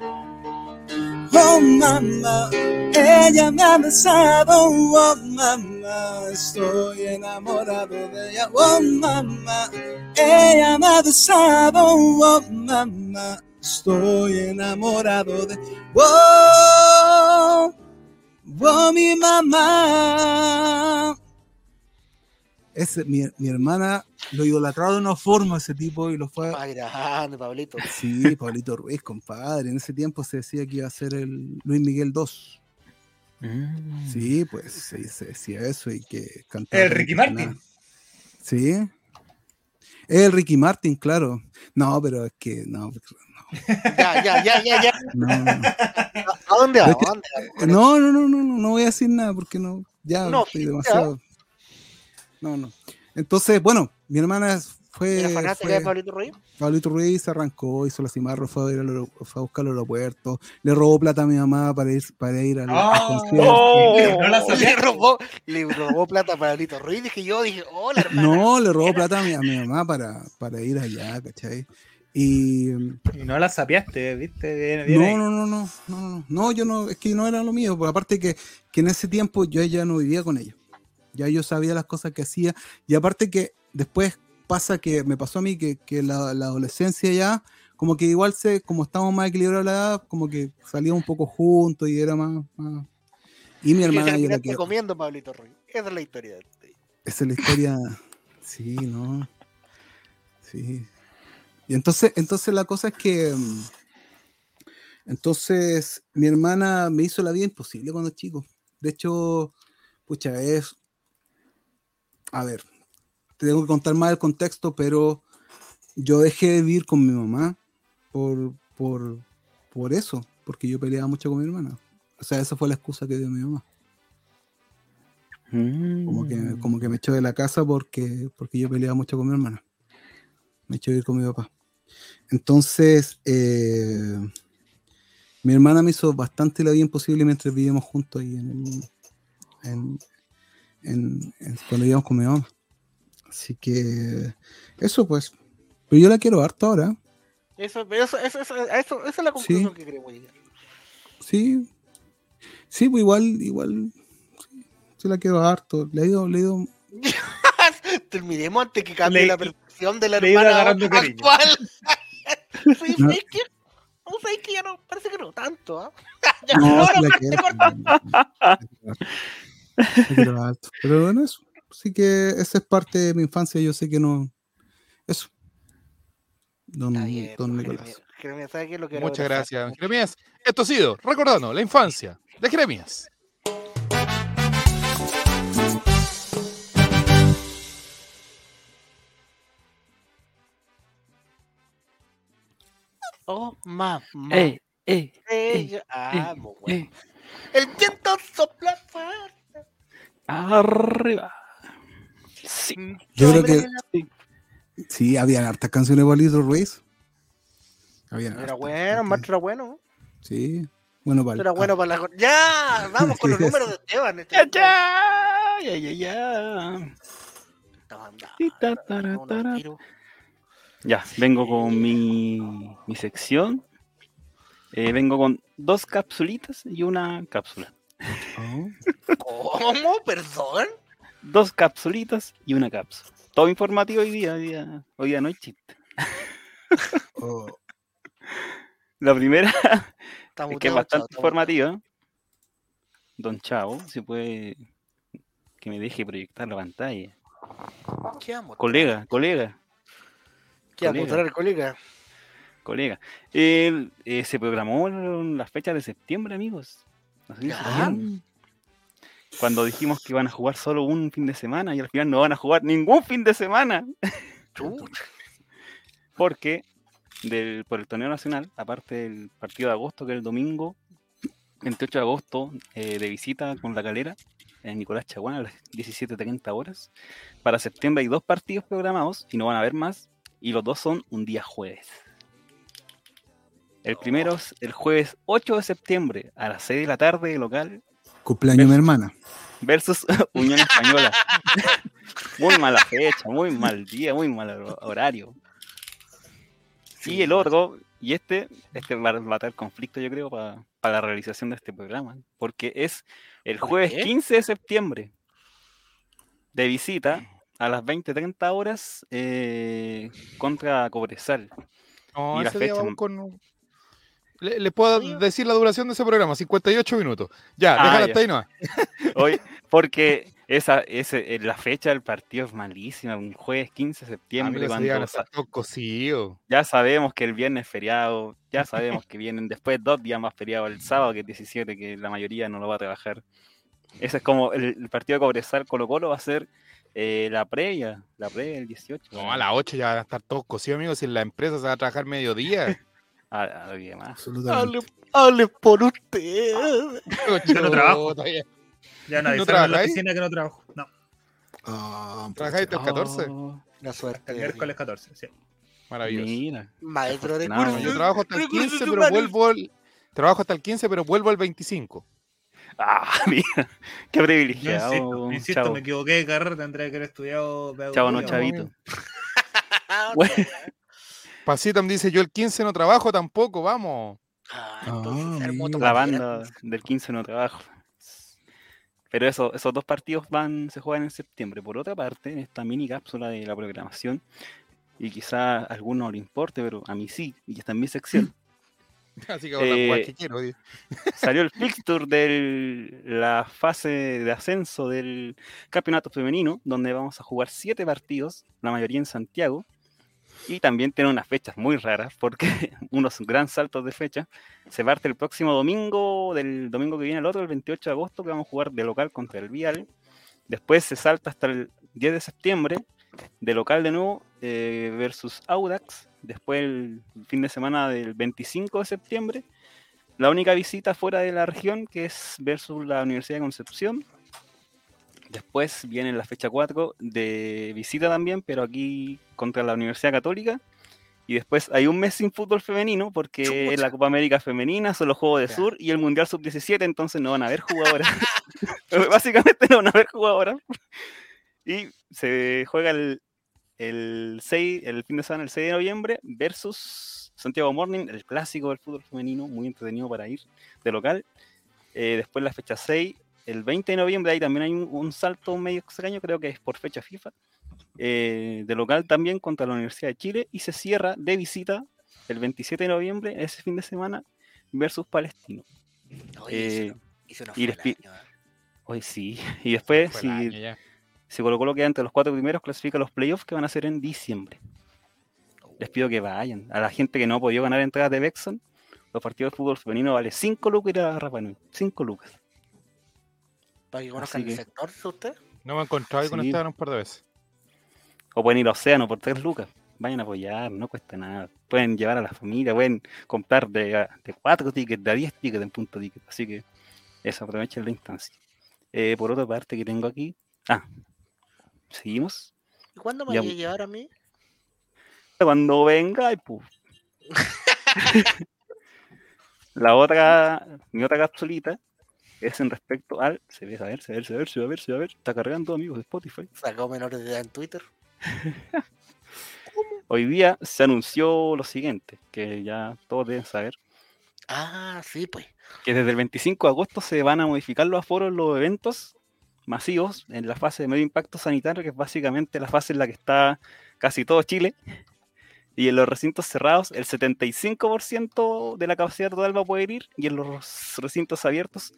Oh mamá, ella me ha besado. Oh mamá, estoy enamorado de ella. Oh mamá, ella me ha besado. Oh mamá, estoy enamorado de. Oh, oh mi mamá. Ese, mi, mi hermana lo idolatraba de una forma ese tipo y lo fue Más grande, Pablito. Sí, Pablito Ruiz, compadre. En ese tiempo se decía que iba a ser el Luis Miguel II. Mm. Sí, pues se, se decía eso y que cantaba. El Ricky Martin. nada. Sí. El Ricky Martin, claro. No, pero es que no. Ya, ya, ya, ya, ya. No, no, no. ¿A dónde va? ¿A Es dónde va? No, no, no, no, no, no voy a decir nada porque no, ya No, estoy ya. demasiado. No, no. Entonces, bueno, mi hermana fue, ¿Era fanática fue- de Pablito Ruiz? Pablito Ruiz se arrancó, hizo la cimarra, fue a, ir al fue a buscar al aeropuerto, le robó plata a mi mamá para ir, para ir al, Ah. concierto. Oh. No la. Le robó, le robó plata a Pablito Ruiz. Dije yo, dije, hola, hermano. No, le robó plata a mi, a mi mamá para, para ir allá, ¿cachai? Y Y no la sapiaste, ¿viste? Viene- viene no, no, no, no, no, no, no, yo no, es que no era lo mío, porque aparte que, que en ese tiempo yo ya no vivía con ella, ya yo sabía las cosas que hacía, y aparte que después pasa que me pasó a mí que, que la, la adolescencia ya, como que igual se, como estábamos más equilibrados la edad, como que salíamos un poco juntos y era más, más- y mi Y hermana yo la terminaste quiero. comiendo Pablito Ruiz. Esa es la historia de. Esa es la historia. Sí, ¿no? Sí. Y entonces, entonces la cosa es que. mm, Entonces, mi hermana me hizo la vida imposible cuando chico. De hecho, pucha, es. A ver, te tengo que contar más el contexto, pero yo dejé de vivir con mi mamá por, por, por eso, porque yo peleaba mucho con mi hermana. O sea, esa fue la excusa que dio mi mamá. Como que, como que me echó de la casa porque, porque yo peleaba mucho con mi hermana. Me echó a vivir con mi papá. Entonces, eh, mi hermana me hizo bastante la vida imposible mientras vivíamos juntos ahí en, el- en- en- en- cuando vivíamos con mi mamá. Así que eso pues. Pero yo la quiero harto ahora. Eso, eso, eso, eso, esa es la conclusión que queremos llegar. Sí. Sí, pues igual, igual. Sí, sí la quiero harto. Le he ido, le he ido Terminemos antes que cambie Le- la percepción de la hermana actual. sí, No. sí, es que, no, sabes que ya no, parece que no tanto, ¿ah? No, No, sí no, la quiero. corte. Harto. Pero bueno, eso. Así que esa es parte de mi infancia. Yo sé que no. Eso. Don, bien, don pues, Nicolás. Jeremías. Jeremías, ¿sabes qué es lo que Muchas gracias, Jeremías. Esto ha sido Recordando la Infancia de Jeremías. Oh, mamá. Ah, muy bueno. ey. El viento sopla fuerte. ¡Arriba! Sí. Yo creo que- la- Sí, había hartas canciones de Pablito Ruiz. Había Era bueno, el maestro era bueno. Sí. Bueno, para Era bueno para la. ¡Ya! Vamos con los números de Esteban. este Ya, ya, ya, ya. Ya, vengo con mi, mi sección. Eh, vengo con dos capsulitas y una cápsula. ¿Cómo? ¿Perdón? Dos capsulitas y una cápsula. Todo informativo hoy día, hoy día, hoy día no hay chiste. Oh, La primera, es que es bastante estamos. informativa. Don Chavo, si puede que me deje proyectar la pantalla. ¿Qué vamos? Colega, colega, ¿Qué colega. mostrar, colega? colega. El- eh, se programó las fechas de septiembre, amigos. No. Cuando dijimos que iban a jugar solo un fin de semana y al final no van a jugar ningún fin de semana. Porque del, por el torneo nacional, aparte del partido de agosto, que es el domingo 28 de agosto, eh, de visita con la calera en Nicolás Chaguán a las 17.30 horas. Para septiembre hay dos partidos programados y no van a haber más. Y los dos son un día jueves. El primero es el jueves 8 de septiembre a las 6 de la tarde local cumpleaños de mi hermana. versus Unión Española. muy mala fecha, muy mal día, muy mal hor- horario. Y el otro, y este, este va, va a tener conflicto, yo creo, para la realización de este programa, porque es el ¿Por jueves qué? 15 de septiembre, de visita a las 20-30 horas eh, contra Cobresal. No, Y la ese día fecha, vamos ¿no? con. Le, le puedo Oye. decir la duración de ese programa, 58 minutos. Ya, Ah, déjala ya. hasta ahí nomás. Hoy, porque esa, ese, eh, la fecha del partido es malísima, un jueves 15 de septiembre, cuando. Ya sabemos que el viernes es feriado, ya sabemos que vienen después dos días más feriados, el sábado que es 17, que la mayoría no lo va a trabajar. Ese es como el, el partido de Cobresal Colo Colo va a ser eh, la previa, la previa del 18. No, a las 8 ya van a estar todos cosidos, amigos. Si en la empresa se va a trabajar mediodía. A, a lo que más. Absolutamente. Hable por usted. Yo no trabajo. Chuta, ya. Ya nadie ¿No sabe en la trabajáis? oficina que no trabajo. No, Ah, ¿Trabajáis hasta el 14? Oh, La suerte. el miércoles 14. Sí. Maravilloso. mira. Maestro de No, cursos. Yo trabajo hasta el recursos 15, pero humanos. vuelvo al... Trabajo hasta el 15, pero vuelvo al 25. Ah, mira. Qué Yo privilegiado. insisto, insisto chavo. me equivoqué de carrera, tendría que haber estudiado Chavo, no, chavito. Bueno. Pasitam dice, yo el 15 no trabajo tampoco, vamos. Ah, Ah, entonces, La banda del 15 no trabajo. Pero eso, esos dos partidos van, se juegan en septiembre. Por otra parte, en esta mini cápsula de la programación, y quizá a alguno no le importe, pero a mí sí, y está en mi sección, Así que Eh, que quiero. salió el fixture de la fase de ascenso del campeonato femenino, donde vamos a jugar siete partidos, la mayoría en Santiago, y también tiene unas fechas muy raras, porque unos gran saltos de fecha. Se parte el próximo domingo, del domingo que viene el otro, el 28 de agosto, que vamos a jugar de local contra el Vial. Después se salta hasta el 10 de septiembre, de local de nuevo, eh, versus Audax. Después el fin de semana del 25 de septiembre, la única visita fuera de la región, que es versus la Universidad de Concepción. Después viene la fecha 4 de visita también, pero aquí contra la Universidad Católica. Y después hay un mes sin fútbol femenino, porque es Chucha. la Copa América Femenina, son los Juegos de. Sur y el Mundial Sub-17, entonces no van a haber jugadoras. Básicamente no van a haber jugadoras. Y se juega el, el 6, el fin de semana, el 6 de noviembre, versus Santiago Morning, el clásico del fútbol femenino, muy entretenido para ir de local. Eh, después la fecha 6, el 20 de noviembre, ahí también hay un, un salto medio extraño, creo que es por fecha FIFA. eh, de local también contra la Universidad de Chile y se cierra de visita el 27 de noviembre, ese fin de semana, versus Palestino. Oye, Eh, y el año. Hoy sí. Y después, si, año si Colo Colo queda entre los cuatro primeros, clasifica a los playoffs que van a ser en diciembre. Les pido que vayan. A la gente que no ha podido ganar entradas de Bexon, los partidos de fútbol femenino vale 5 lucas ir a Rapa Nui. 5 lucas. Para que conozcan el sector, ¿sí usted? No me he encontrado y con Sí. esta un par de veces. O pueden ir a Océano por 3 lucas. Vayan a apoyar, no cuesta nada. Pueden llevar a la familia, pueden comprar de, de 4 tickets, de a 10 tickets en punto ticket. Así que eso, aprovechen la instancia. Eh, por otra parte que tengo aquí. Ah, seguimos. ¿Y cuándo me Ya, voy a llevar a mí? Cuando venga, ay, pu. La otra, mi otra capsulita es en respecto al. Se ve, a ver, se ve, se ve, se ve, a ver, se ve, a ver. Está cargando, amigos de Spotify. Sacó menores de edad en Twitter. Hoy día se anunció lo siguiente, que ya todos deben saber, Ah, sí, pues. que desde el 25 de agosto se van a modificar los aforos los eventos masivos en la fase de medio impacto sanitario, que es básicamente la fase en la que está casi todo Chile. Y en los recintos cerrados, el 75% de la capacidad total va a poder ir, y en los recintos abiertos,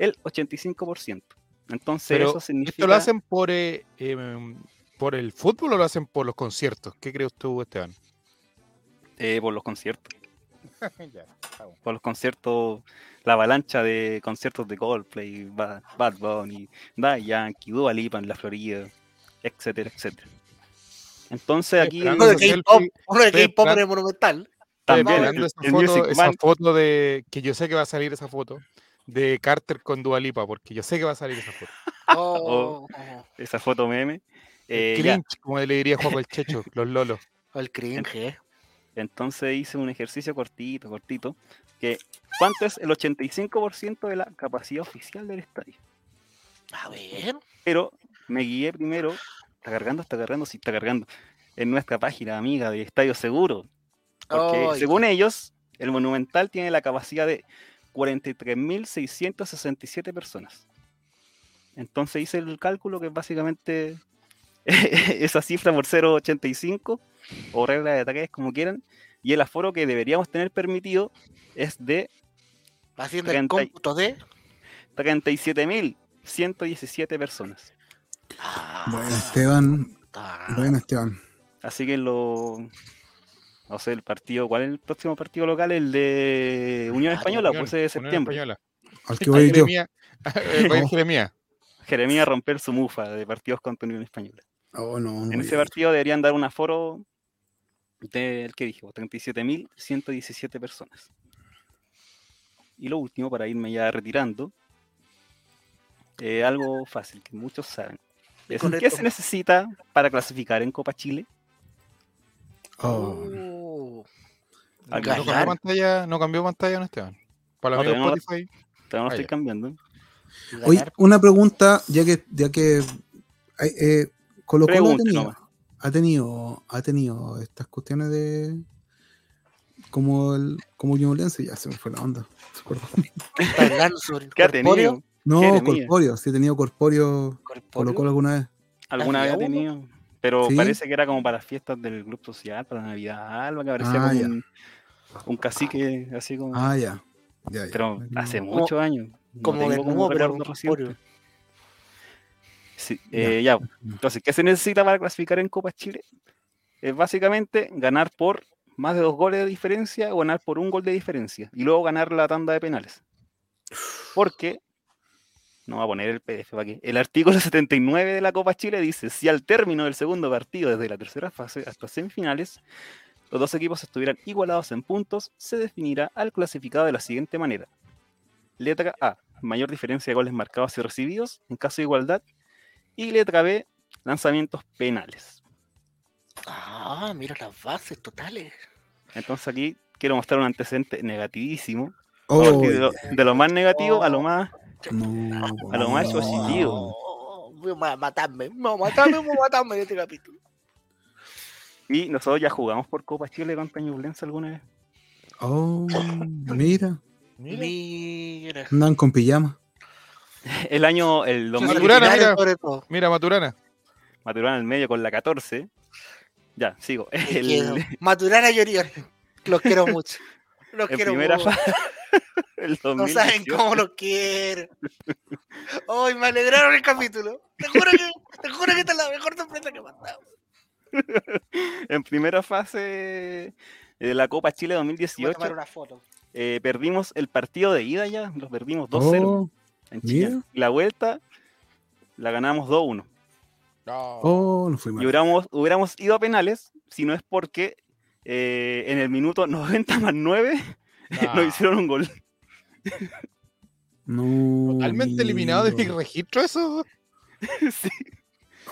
el 85%. Entonces, Pero, eso significa. ¿esto lo hacen por, eh, em, por el fútbol o lo hacen por los conciertos? ¿Qué crees tú, Esteban? eh, por los conciertos. Ya, por los conciertos, la avalancha de conciertos de Coldplay, Bad, Bad Bunny, Daddy Yankee, Dua Lipa en la Florida, etcétera, etcétera. Entonces aquí Uno de K-pop, Monumental. También esperando el, esa, el foto, Music esa foto de que yo sé que va a salir esa foto de Carter con Dualipa, porque yo sé que va a salir esa foto. Oh, esa foto meme. Eh, El ya, cringe, como le diría Juan el Checho, los lolos. el cringe, eh. entonces hice un ejercicio cortito, cortito, que ¿cuánto es el 85% de la capacidad oficial del estadio? A ver. Pero me guié primero, está cargando, está cargando, sí está cargando, en nuestra página amiga de Estadio Seguro. Porque según ellos, el Monumental tiene la capacidad de 43.667 personas. Entonces hice el cálculo que es básicamente esa cifra por 0.85 o regla de tres, como quieran. Y el aforo que deberíamos tener permitido es de Haciendo el 30 y- cómputo de. 37.117 personas. Ah, Bueno, Esteban. Bueno, Esteban. Así que lo. No sé, el partido. ¿Cuál es el próximo partido local? El de Unión Ah, Española, Unión, pues ese de Unión septiembre. Española. Al que voy yo. Jeremías, eh, romper su mufa de partidos contra Unión Española. Oh, no, no En ese partido deberían dar un aforo del que dije, 37.117 personas. Y lo último, para irme ya retirando, eh, algo fácil que muchos saben. Es, ¿Qué se necesita para clasificar en Copa Chile? Oh, No Ganar. cambió pantalla, no cambió pantalla, ¿no, Esteban? Para No, no la- Spotify. No Ah, estoy cambiando. Oye, una pregunta, ya que, ya que hay, eh, Colo Colo ha tenido, ha tenido, ha tenido estas cuestiones de como el, como Ñublense, ya se me fue la onda. ¿Qué ha tenido? No, corpóreo, sí he tenido corpóreo corpóreo. Colo Colo alguna vez. ¿Alguna vez ha tenido? Pero Sí. parece que era como para fiestas del grupo social, para Navidad, algo que parecía Ah, como un, un cacique así como. Ah, ya. ya, ya. pero hace No. muchos años. No Como de nuevo, pero. Sí, eh, ya. Entonces, ¿qué se necesita para clasificar en Copa Chile? Es básicamente ganar por más de dos goles de diferencia o ganar por un gol de diferencia y luego ganar la tanda de penales. Porque, no va a poner el PDF para aquí, el artículo 79 de la Copa Chile dice, si al término del segundo partido desde la tercera fase hasta semifinales, los dos equipos estuvieran igualados en puntos, se definirá al clasificado de la siguiente manera. Letra A, mayor diferencia de goles marcados y recibidos en caso de igualdad. Y letra B, lanzamientos penales. Ah, mira las bases totales. Entonces aquí quiero mostrar un antecedente negativísimo. Oh, de, lo, de lo más negativo a lo más... no, a lo más positivo. Voy a matarme, voy a matarme, voy a matarme en este capítulo. Y nosotros ya jugamos por Copa Chile contra Ñublense alguna vez. Oh, mira, Mira. andan con pijama. El año, el Sus 2000, Maturana, mira. sobre todo. Mira, Maturana. Maturana en el medio con la 14. Ya, sigo. El. Maturana y Orión. Los quiero mucho. Los en quiero primera fase. No saben 2018. cómo los quiero. Hoy me alegraron el capítulo. Te juro que, te juro que esta es la mejor sorpresa que me han dado. En primera fase de la Copa Chile Voy a 2018 tomar una foto. eh, perdimos el partido de ida ya, lo perdimos 2-0 Oh, en Chile. mira. Y la vuelta la ganamos 2-1. oh, no fui Y hubiéramos ido a penales si no es porque eh, en el minuto 90 más 9 Ah, nos hicieron un gol. No, Totalmente eliminado de mi registro eso. Sí,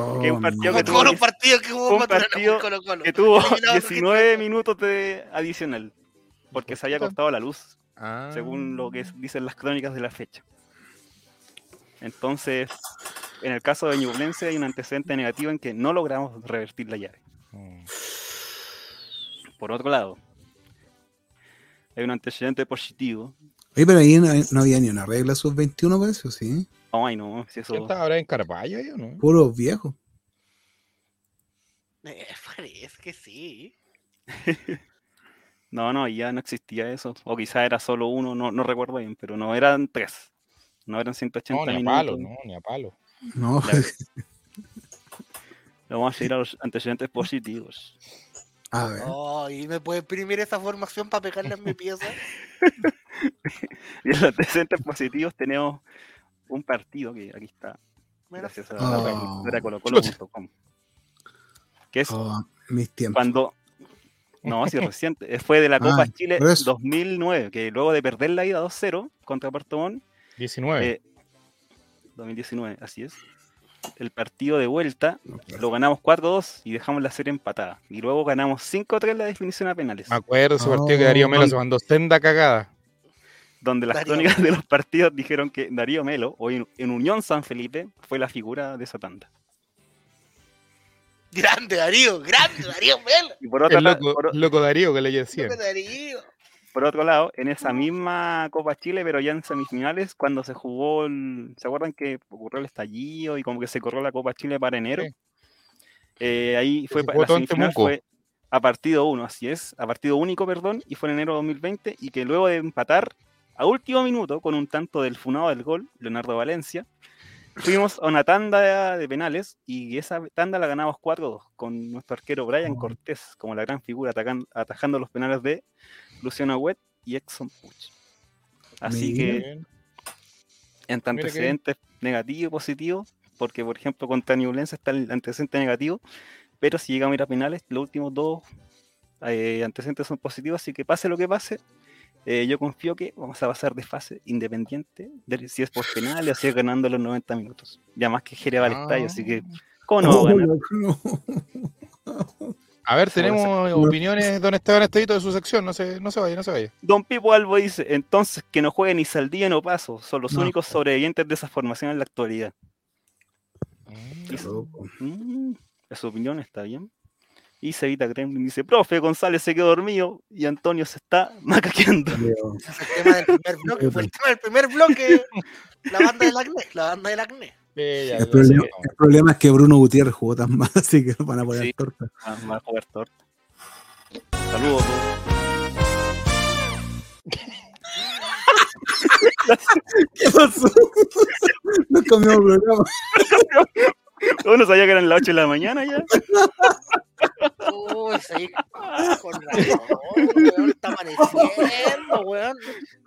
Oh, que un partido que tuvo todos los diez- partidos que hubo un Maturana partido por Colo Colo. que tuvo Eliminado del 19 minutos de adicional. Porque se había cortado la luz. Ah. según lo que dicen las crónicas de la fecha. Entonces, en el caso de Ñublense hay un antecedente negativo en que no logramos revertir la llave. Mm. Por otro lado, hay un antecedente positivo. Oye, pero ahí no, no había ni una regla sub-21 para eso, sí. Ay, no, si eso. ¿Quién estaba ahora en Carvalho ahí o no? Puros viejos. Eh, parece que sí. No, no, ya no existía eso. O quizá era solo uno, no, no recuerdo bien, pero no eran tres. No eran 180 No, ni a minutos. palo, no, ni a palo. No, Vamos a ir a los antecedentes positivos. A ver. Oh, ¿y me puede imprimir esa formación para pegarle en mi pieza? Y en los antecedentes positivos tenemos un partido que aquí está, gracias a Oh. la colocolo.com. Que es Oh, mis tiempos. cuando. No, sí, reciente. eh, Fue de la Copa Ah, Chile por eso. 2009, que luego de perder la ida 2-0 contra Puerto Montt, 19. eh, 2019, así es. El partido de vuelta lo ganamos 4-2 y dejamos la serie empatada. Y luego ganamos 5-3 la definición a penales. Me acuerdo ese partido que Darío Melo se mandó senda cagada. donde las Darío crónicas de los partidos dijeron que Darío Melo, hoy en, en Unión San Felipe, fue la figura de esa tanda. Grande Darío, grande Darío Melo. Y por, otra El loco, por, loco Darío que le decían. Grande Darío. Por otro lado, en esa misma Copa Chile, pero ya en semifinales, cuando se jugó, el- ¿se acuerdan que ocurrió el estallido y como que se corrió la Copa Chile para enero? Sí. Eh, ahí fue la semifinal fue a partido uno, así es, a partido único, perdón, y fue en enero de 2020, y que luego de empatar a último minuto con un tanto del funado del gol, Leonardo Valencia, fuimos a una tanda de penales y esa tanda la ganamos 4-2 con nuestro arquero Brian Cortés como la gran figura atacan- atajando los penales de Luciano Agüet y Exxon Puch. Así Mira. que Bien. entre antecedentes negativos y positivos, porque por ejemplo contra Ñublense está el antecedente negativo, pero si llegamos a ir a penales, los últimos dos eh, antecedentes son positivos, así que pase lo que pase, eh, yo confío que vamos a pasar de fase independiente, de si es por penales o si es ganando los 90 minutos. Ya más que Jere va al estadio, así que ¿cómo no vamos a ganar? A ver, tenemos No. opiniones, don Esteban Estevito de su sección. No se, no se vaya, no se vaya. Don Pipo Albo dice, entonces que no juegue ni Saldía ni Paso, son los No. únicos sobrevivientes de esa formación en la actualidad. Loco. Mm, su opinión está bien. Y Cevita Gremlin dice, profe, González se quedó dormido y Antonio se está macaqueando. Ese es el tema del primer bloque. Fue el tema del primer bloque. La banda del acné. La banda del acné. El problema, el problema es que Bruno Gutiérrez jugó tan mal, así que van a poner Sí. torta. Ah, va a jugar torta. Saludos. ¿Qué pasó? No cambiamos programa. Uno sabía que eran las 8 de la mañana ya. Uy, sí. Con razón, weón. Está amaneciendo, weón.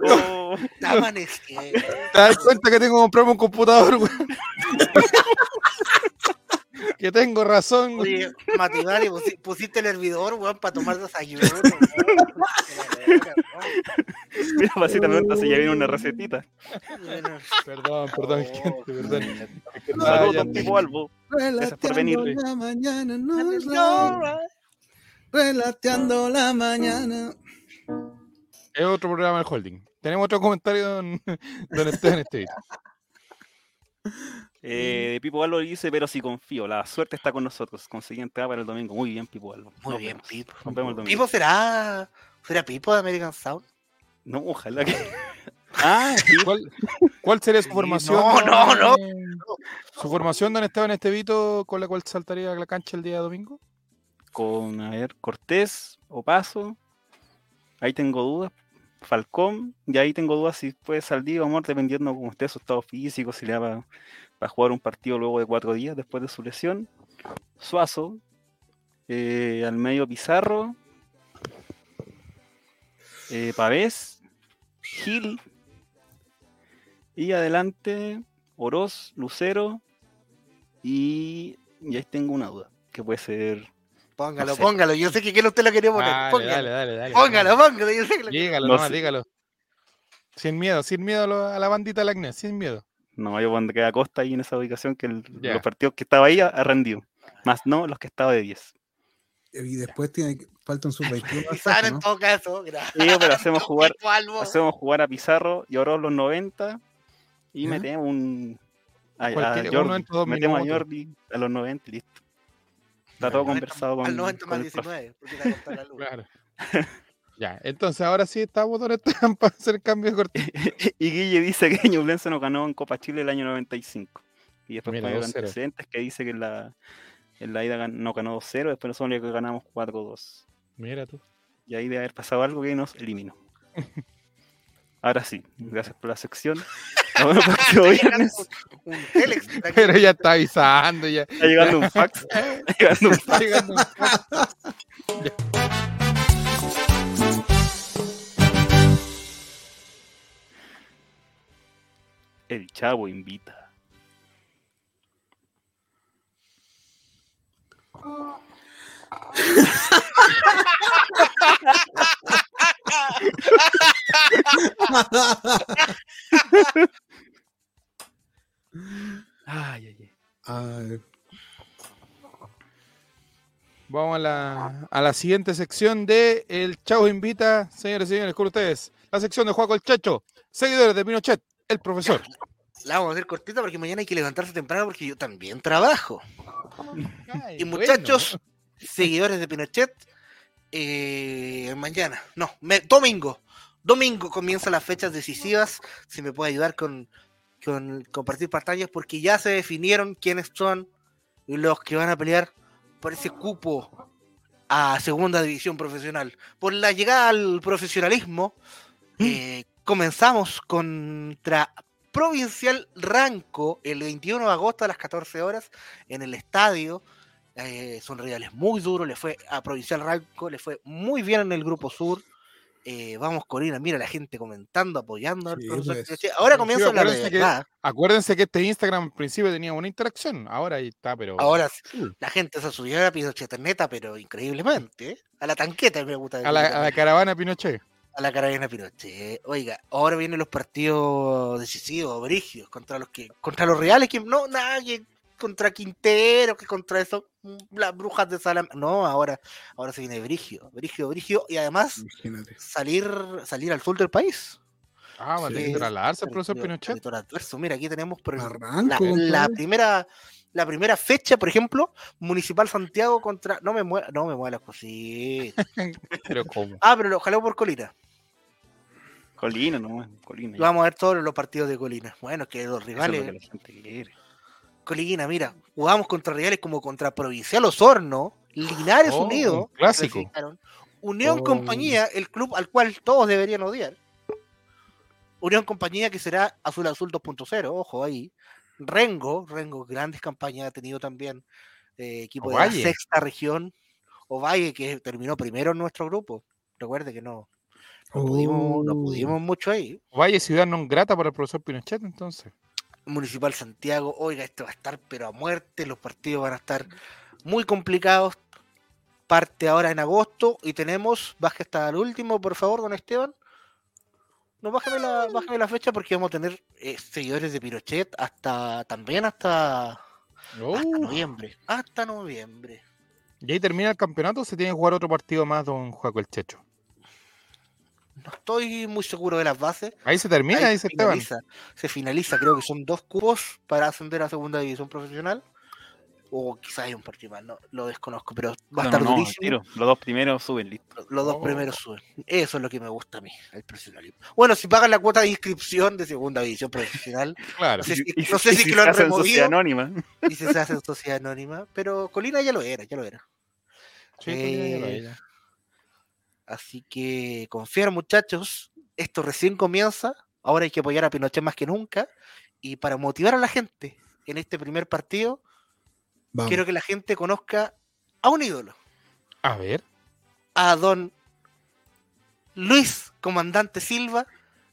Oh, Está amaneciendo. ¿Te das cuenta que tengo que comprarme un computador, güey? que tengo razón, güey. Oye, Matinari, pusi- pusiste el hervidor, weón, para tomar desayuno. mira, pasita pregunta si ya viene una recetita. Bueno, Perdón, perdón, Oh, gente, perdón. Saludos, don Pipo Albo. Gracias por venir. Relateando la mañana, no es no, raro. Relateando la mañana. Es otro programa del holding. Tenemos otro comentario, don, don Esteban Estevito. Eh, Pipo Albo dice, pero sí confío, la suerte está con nosotros. Conseguí entrar para el domingo. Muy bien, Pipo Albo. Muy Nos bien, vemos. Pipo. Nos vemos el domingo. ¿Pipo será, será Pipo de American Sound? No, ojalá que. Ah, sí. ¿Cuál, cuál sería su Sí, formación? no, no, no. eh, ¿Su formación, don Esteban Estevito, con la cual saltaría a la cancha el día domingo? Con, a ver, Cortés o Paso. Ahí tengo dudas. Falcón. Y ahí tengo dudas si puede salir o amor, dependiendo cómo esté su estado físico, si le da para jugar un partido luego de cuatro días después de su lesión. Suazo. eh, al medio Pizarro. Eh, Pavés. Gil. Y adelante Oroz, Lucero. Y, y ahí tengo una duda. Que puede ser Póngalo, No sé. póngalo. Yo sé que usted lo quería poner. Dale, póngalo. dale, dale, dale. póngalo, póngalo. Yo sé que lo Dígalo, No nomás, sé. dígalo. Sin miedo, sin miedo a, a la bandita del acné, sin miedo. No, yo pondré a Costa ahí en esa ubicación que el- los partidos que estaba ahí rendido. Más no los que estaba de 10. y después tiene, que- faltan sus 21 Y saben en ¿no? todo caso. gracias. Sí, pero hacemos jugar, hacemos jugar a Pizarro y ahora los 90 y metemos un. A, a Jordi, metemos a minutos. Jordi a los 90 y listo. Está todo Al 90 conversado con, Al 90 con más el profe. 19. Porque te la luz. Claro. ya, entonces ahora sí estamos donde están para hacer cambio de cortina. y Guille dice que Ñublense no ganó en Copa Chile el año 95. Y después Mira, pone los 2-0. antecedentes que dice que en la, en la ida gan- no ganó 2-0, después nosotros le ganamos 4-2. Mira tú. Y ahí debe haber pasado algo que nos eliminó. Ahora sí, gracias por la sección. Próximo viernes. Un un telex. Pero ya está avisando, ya. Está llegando un fax. Está llegando un llegando un- El chavo invita. Ay, ay, ay. Ay, Vamos a la, a la siguiente sección de El Chavo Invita. Señores y señores, con ustedes. La sección de Juaco el Chacho. Seguidores de Pinochet, el profesor. La vamos a hacer cortita porque mañana hay que levantarse temprano porque yo también trabajo. Ay, Y bueno. Seguidores de Pinochet, eh, mañana, no, me- domingo, domingo comienzan las fechas decisivas. Si me puede ayudar con, con compartir pantallas, porque ya se definieron quiénes son los que van a pelear por ese cupo a segunda división profesional. Por la llegada al profesionalismo, eh, comenzamos contra Provincial Ranco el 21 de agosto a las 14 horas en el estadio. Eh, son rivales muy duros, le fue a Provincial Ranco, le fue muy bien en el grupo sur. Eh, vamos Corina, mira la gente comentando, apoyando Sí, pues. Ahora Sí, comienza la acuérdense que- verdad. Acuérdense que este Instagram al principio tenía una interacción. Ahora ahí está, pero. Ahora Sí. la gente se subió a Pinochet neta, pero increíblemente. ¿eh? A la tanqueta me gusta A la, a la caravana Pinochet. a la carabina Pinochet. Oiga, ahora vienen los partidos decisivos, brigios, contra los que, contra los reales, que no, nada, que contra Quintero, que contra eso, mm, las brujas de Salam. No, ahora, ahora se viene brigio, brigio, brigio, y además imagínate. salir, salir al sur del país. Ah, va a tener que trasladarse el profesor Pinochet. Mira, aquí tenemos por ejemplo, la, primera la primera fecha, por ejemplo, Municipal Santiago contra. No me mueva, no me mueva las cositas. Pero ¿cómo? Ah, pero lo jaleo por Colina. Colina, no, Colina. ya. Vamos a ver todos los partidos de Colina. Bueno, que los Eso es lo rivales. que la gente quiere. Colina, mira, jugamos contra rivales como contra Provincial Osorno, Linares Oh, Unido, un clásico. clasificaron, Unión Oh. Compañía, el club al cual todos deberían odiar. Unión Compañía que será Azul Azul 2.0, ojo ahí. Rengo, Rengo, grandes campañas ha tenido también eh, equipo de Ovalle. la sexta región. Ovalle que terminó primero en nuestro grupo. Recuerde que no, no, pudimos, no Oh. pudimos mucho ahí. Valle ciudad non grata para el profesor Pinochet, entonces. Municipal Santiago, oiga, esto va a estar pero a muerte, los partidos van a estar muy complicados. Parte ahora en agosto y tenemos, baje hasta el último, por favor, don Esteban. No, bájame la, bájame la fecha porque vamos a tener eh, seguidores de Pinochet hasta también hasta, hasta Uh, noviembre. Hasta noviembre. y ahí termina el campeonato, se tiene que jugar otro partido más, don Juaco el Checho. No estoy muy seguro de las bases. Ahí se termina, Ahí dice se Esteban. finaliza, se finaliza, creo que son dos cubos para ascender a segunda división profesional. O quizás hay un partido más, no, lo desconozco, pero va a estar no, no, durísimo. tiro. Los dos primeros suben, listo. Los dos Oh. primeros suben. Eso es lo que me gusta a mí, el profesionalismo. Bueno, si pagan la cuota de inscripción de segunda división profesional, Claro. no sé si, Y- no sé y si si que lo se han sociedad anónima. y si se hace en sociedad anónima, pero Colina ya lo era, ya lo era. Sí, pues, ya, ya lo Eh, veía. Así que confiar muchachos, esto recién comienza, ahora hay que apoyar a Pinochet más que nunca, y para motivar a la gente en este primer partido, Vamos. quiero que la gente conozca a un ídolo, A ver. a don Luis Comandante Silva,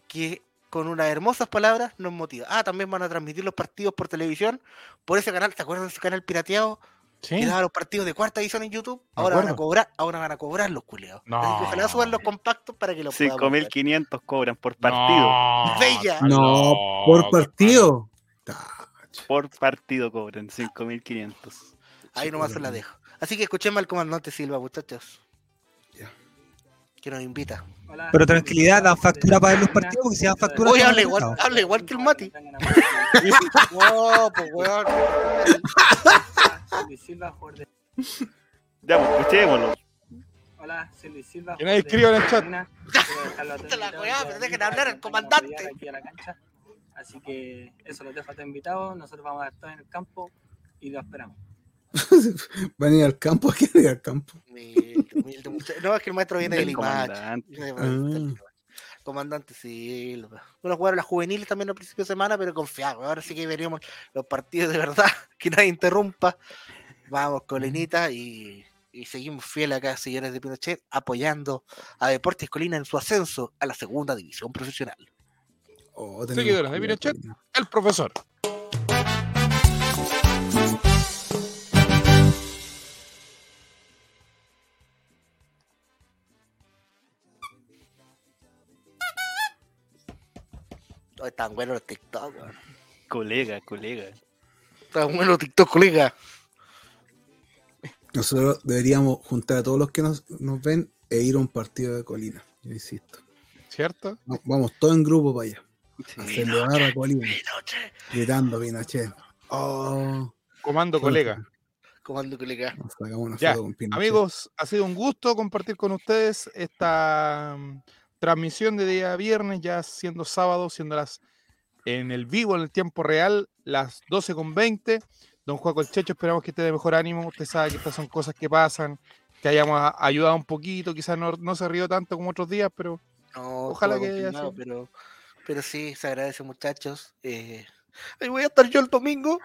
que con unas hermosas palabras nos motiva. Ah, también van a transmitir los partidos por televisión, por ese canal, ¿te acuerdas de ese canal pirateado? Sí. Que daba los partidos de cuarta edición en YouTube. Ahora van a cobrar, ahora van a cobrar los culeados. No. Así que ojalá suban los compactos para que los podamos ver. 5.500 cobran por partido. No, Bella. No, por partido. Por partido cobran 5.500. Ahí nomás se la dejo. Así que escuchemos al comandante Silva, muchachos. Que nos invita. Hola, Pero tranquilidad, dan factura para ver los partidos, porque si dan factura. Oye, habla igual, habla igual que el Mati. No, pues weón. Silvi Silva, jugador de- Ya, pues escuchémoslo. Hola, Silvi Silva. Que nadie escriba en el chat. La weá, pero dejen hablar al comandante. aquí a la cancha. Así que eso los dejo a todos invitados. Nosotros vamos a estar en el campo y lo esperamos. Van a ir al campo, ¿a qué ir al campo? Humilde, humilde muchacho. No, es que el maestro viene de El Limache. comandante. Viene de- Comandante Silva. Bueno, jugaron las juveniles también a principio de semana, pero confiado. Ahora sí que veríamos los partidos de verdad, que nadie interrumpa. Vamos, Colinita, y, y seguimos fieles acá, señores de Pinochet, apoyando a Deportes Colina en su ascenso a la segunda división profesional. Oh, Seguidores de Pinochet. El profesor. Oh, están buenos los TikTok, weón. Colega, colega. Están buenos los TikTok, colega. Nosotros deberíamos juntar a todos los que nos, nos ven e ir a un partido de Colina. Yo insisto. ¿Cierto? Va- Vamos todos en grupo para allá. A Sí. celebrar a Colina. Pinochet. Gritando Pinochet. Oh, Comando colega. Comando colega. nos sacamos una Ya, foto con Pinochet. Amigos, ha sido un gusto compartir con ustedes esta transmisión de día viernes, ya siendo sábado, siendo las en el vivo, en el tiempo real, las 12 con 20. Don Juan Colchecho, esperamos que esté de mejor ánimo. Usted sabe que estas son cosas que pasan, que hayamos ayudado un poquito. Quizás no, no se rió tanto como otros días, pero No, Ojalá que haya pero, pero sí, se agradece, muchachos. Eh, ahí voy a estar yo el domingo.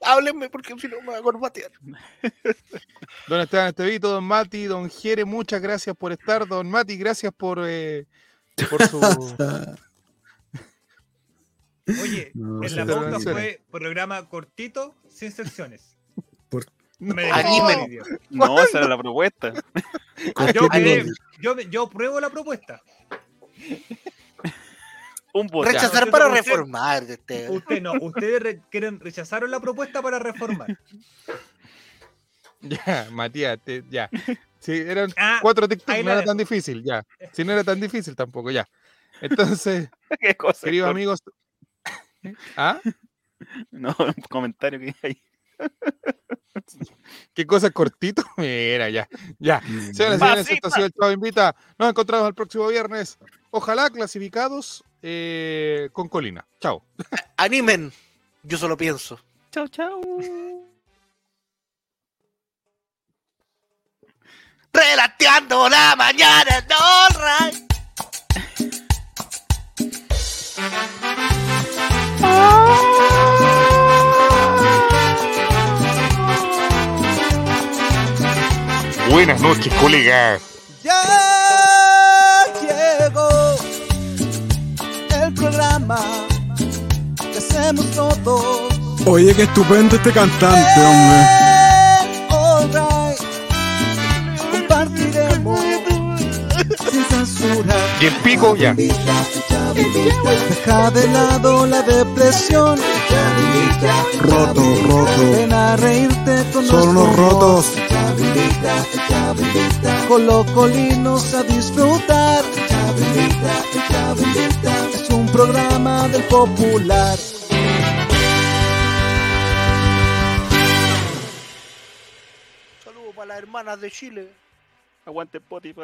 Háblenme porque si no me va a corbatear. don Esteban Estevito, don Mati, don Jere, muchas gracias por estar. Don Mati, gracias por, eh, por su. Oye, No, en la pauta fue programa cortito, sin secciones. Por- No me. No, esa era la propuesta. Ah, Yo, yo, yo pruebo la propuesta. Un voto. Rechazar para usted- reformar. Usted no, ustedes re- quieren, rechazaron la propuesta para reformar. Ya, Matías, te- ya. Sí, eran Ah, cuatro TikTok, ahí no era tan difícil, ya. Si no era tan difícil tampoco, ya. Entonces, ¿Qué cosa? queridos amigos. ¿Ah? No, un comentario que hay. ¿Qué cosa cortito? Mira, ya. Ya. Señoras y señores, esto ha sido el Chavo Invita. Nos encontramos el próximo viernes. Ojalá clasificados eh, con Colina. Chao. Animen. Yo solo pienso. Chao, chao. Relateando la mañana, no, right. Buenas noches, colega. Que hacemos todos. Oye, qué estupendo este cantante, hombre. All right. Compartiremos sin censura. Y el pico, ya. Deja de lado la depresión. Roto, roto. Ven a reírte con Son unos rotos. Con los colinos a disfrutar. Es un programa del popular. Las hermanas de Chile. Aguante Spotify.